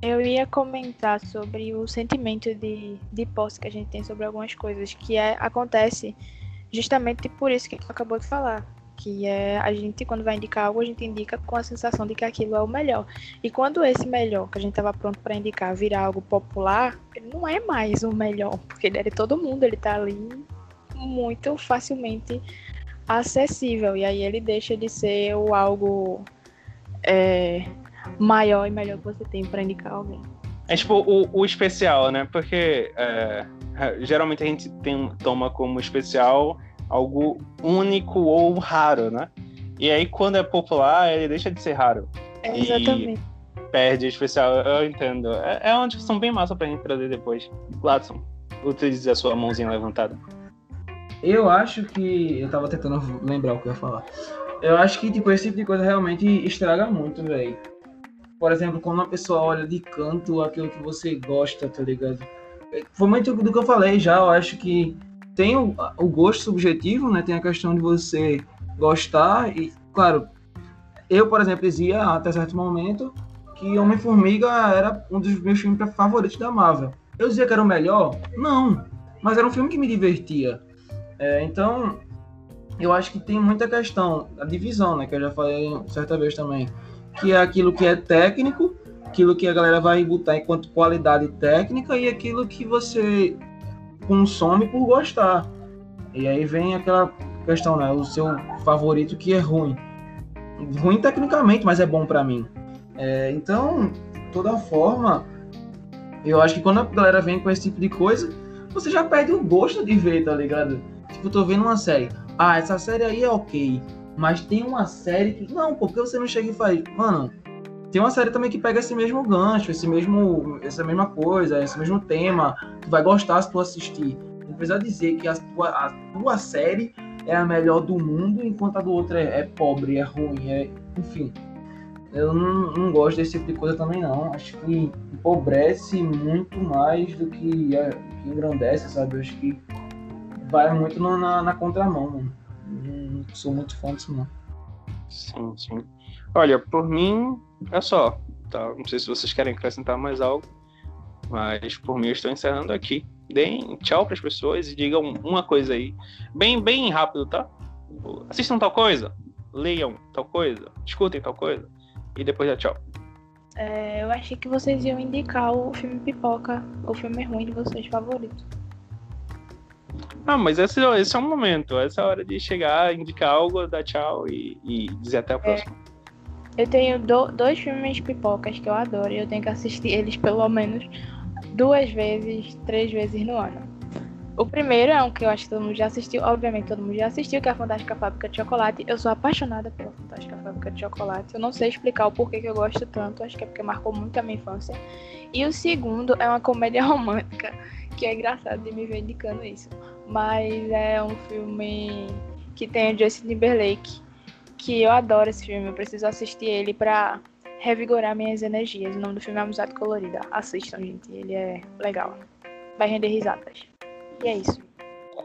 Eu ia comentar sobre o sentimento de, de posse que a gente tem sobre algumas coisas, que é, acontece justamente por isso que tu acabou de falar. Que é a gente, quando vai indicar algo, a gente indica com a sensação de que aquilo é o melhor. E quando esse melhor, que a gente estava pronto para indicar, virar algo popular, ele não é mais o melhor, porque ele é de todo mundo, ele está ali muito facilmente acessível. E aí ele deixa de ser o algo é, maior e melhor que você tem para indicar alguém. É tipo o, o especial, né? Porque é, geralmente a gente tem, toma como especial algo único ou raro, né? E aí quando é popular, ele deixa de ser raro. É, exatamente. E perde o especial, eu entendo. É, é uma discussão bem massa pra gente trazer depois. Gladson, utilize a sua mãozinha levantada. Eu acho que. Eu tava tentando lembrar o que eu ia falar. Eu acho que, tipo, esse tipo de coisa realmente estraga muito, velho. Por exemplo, quando uma pessoa olha de canto aquilo que você gosta, tá ligado? Foi muito do que eu falei já. Eu acho que tem o, o gosto subjetivo, né? Tem a questão de você gostar. E, claro, eu, por exemplo, dizia até certo momento que Homem-Formiga era um dos meus filmes favoritos da Marvel. Eu dizia que era o melhor? Não. Mas era um filme que me divertia. É, então, eu acho que tem muita questão, a divisão, né, que eu já falei certa vez também, que é aquilo que é técnico, aquilo que a galera vai botar enquanto qualidade técnica e aquilo que você consome por gostar. E aí vem aquela questão, né, o seu favorito que é ruim. Ruim tecnicamente, mas é bom para mim. É, então, toda forma, eu acho que quando a galera vem com esse tipo de coisa, você já perde o gosto de ver, tá ligado? Tipo, eu tô vendo uma série. Ah, essa série aí é ok. Mas tem uma série que. Não, porque você não chega e faz. Mano, tem uma série também que pega esse mesmo gancho, esse mesmo, essa mesma coisa, esse mesmo tema. Tu vai gostar se tu assistir. Não precisa dizer que a tua, a tua série é a melhor do mundo, enquanto a do outro é, é pobre, é ruim, é. Enfim. Eu não, não, gosto desse tipo de coisa também não. Acho que empobrece muito mais do que, é, que engrandece, sabe? Eu acho que vai muito no, na, na contramão, mano. Não sou muito fã disso, não. Sim, sim. Olha, por mim, é só. Tá? Não sei se vocês querem acrescentar mais algo, mas por mim eu estou encerrando aqui. Deem tchau para as pessoas e digam uma coisa aí, bem, bem rápido, tá? Assistam tal coisa, leiam tal coisa, escutem tal coisa e depois dá tchau. É, eu achei que vocês iam indicar o filme Pipoca, o filme ruim de vocês favorito. Ah, mas esse, esse é o momento. Essa é a hora de chegar, indicar algo, dar tchau e, e dizer até a próxima. É. Eu tenho do, dois filmes pipocas que eu adoro e eu tenho que assistir eles pelo menos duas vezes, três vezes no ano. O primeiro é um que eu acho que todo mundo já assistiu, obviamente todo mundo já assistiu, que é a Fantástica Fábrica de Chocolate. Eu sou apaixonada pela Fantástica Fábrica de Chocolate. Eu não sei explicar o porquê que eu gosto tanto, acho que é porque marcou muito a minha infância. E o segundo é uma comédia romântica, que é engraçado de me ver indicando isso mas é um filme que tem o Justin Timberlake, que eu adoro esse filme, eu preciso assistir ele pra revigorar minhas energias. O nome do filme é Amizade Colorida. Assistam, gente, ele é legal. Vai render risadas. E é isso.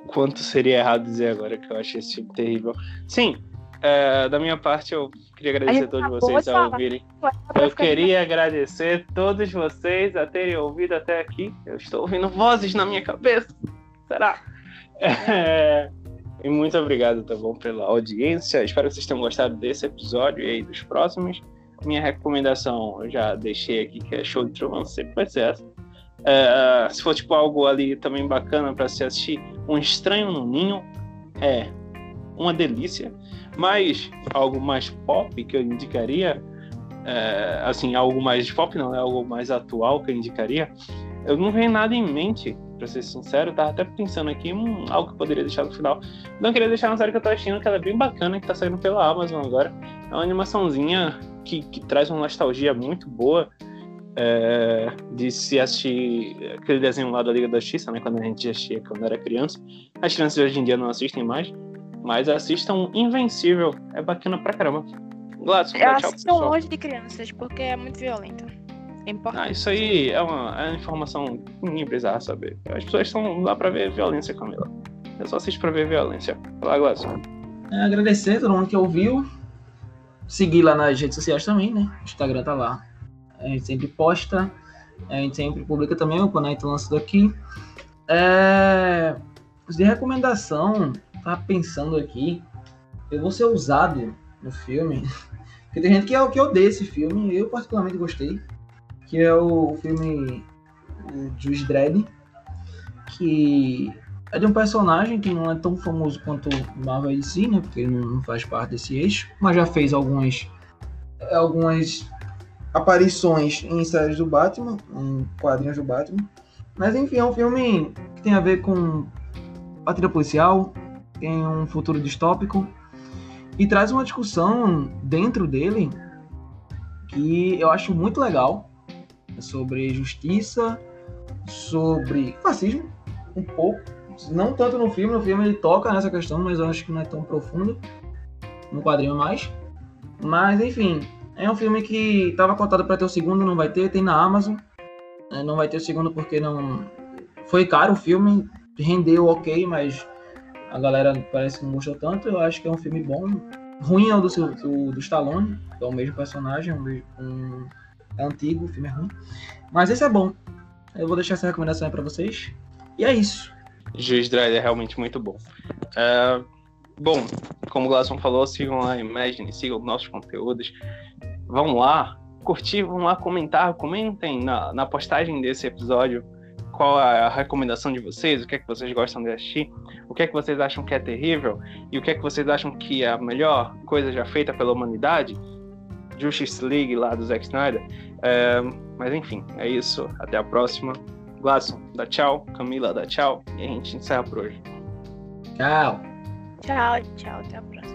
Quanto seria errado dizer agora que eu achei esse filme terrível. Sim, é, da minha parte, eu queria agradecer a todos vocês a ouvirem. Eu queria agradecer todos vocês a terem ouvido até aqui. Eu estou ouvindo vozes na minha cabeça. Será? É, e muito obrigado, tá bom, pela audiência. Espero que vocês tenham gostado desse episódio e aí dos próximos. Minha recomendação eu já deixei aqui, que é Show de Truman, sempre vai ser essa. É, se for tipo algo ali também bacana para se assistir, Um Estranho no Ninho é uma delícia. Mas algo mais pop que eu indicaria, é, assim, algo mais pop não, é algo mais atual que eu indicaria. Eu não venho nada em mente, pra ser sincero, eu tava até pensando aqui, hum, algo que eu poderia deixar no final. Não queria deixar uma série que eu tô assistindo, que ela é bem bacana, que tá saindo pela Amazon agora. É uma animaçãozinha que, que traz uma nostalgia muito boa. É, de se assistir aquele desenho lá da Liga da Justiça, né? Quando a gente assistia quando era criança. As crianças hoje em dia não assistem mais. Mas assistam Invencível, é bacana pra caramba. Gladson, Eu assisto longe de crianças, porque é muito violento. É importante. Ah, isso aí é uma, é uma informação que ninguém precisava saber. As pessoas estão lá pra ver violência, Camila. Eu só assisto pra ver violência. Fala, Gladson. É, agradecer a todo mundo que ouviu. Seguir lá nas redes sociais também, né? O Instagram tá lá. A gente sempre posta. A gente sempre publica também quando a gente lança daqui. É... De recomendação, tava pensando aqui, eu vou ser ousado no filme, porque tem gente que, é, que odeia esse filme, eu particularmente gostei, que é o filme Juiz Dredd, que é de um personagem que não é tão famoso quanto Marvel e DC, né, porque ele não faz parte desse eixo, mas já fez algumas, algumas aparições em séries do Batman, em quadrinhos do Batman, mas enfim, é um filme que tem a ver com patria policial, em um futuro distópico e traz uma discussão dentro dele que eu acho muito legal sobre justiça, sobre fascismo, um pouco, não tanto no filme, no filme ele toca nessa questão, mas eu acho que não é tão profundo no quadrinho mais. Mas enfim, é um filme que estava cotado para ter o segundo, não vai ter, tem na Amazon. É, não vai ter o segundo porque não foi caro o filme, rendeu ok, mas a galera parece que não gostou tanto. Eu acho que é um filme bom. Ruim é o do, do, do Stallone, que é o mesmo personagem, um, um, é antigo, o filme é ruim. Mas esse é bom. Eu vou deixar essa recomendação aí pra vocês. E é isso. Juiz Dredd é realmente muito bom. É, bom, como o Glasson falou, sigam lá Imagine, sigam nossos conteúdos. Vão lá, curtir, vão lá comentar, comentem na, na postagem desse episódio qual a recomendação de vocês, o que é que vocês gostam de assistir, o que é que vocês acham que é terrível e o que é que vocês acham que é a melhor coisa já feita pela humanidade. Justice League lá do Zack Snyder. É, mas enfim, é isso. Até a próxima. Gladson, dá tchau. Camila, dá tchau. E a gente encerra por hoje. Tchau. Tchau, tchau. Até a próxima.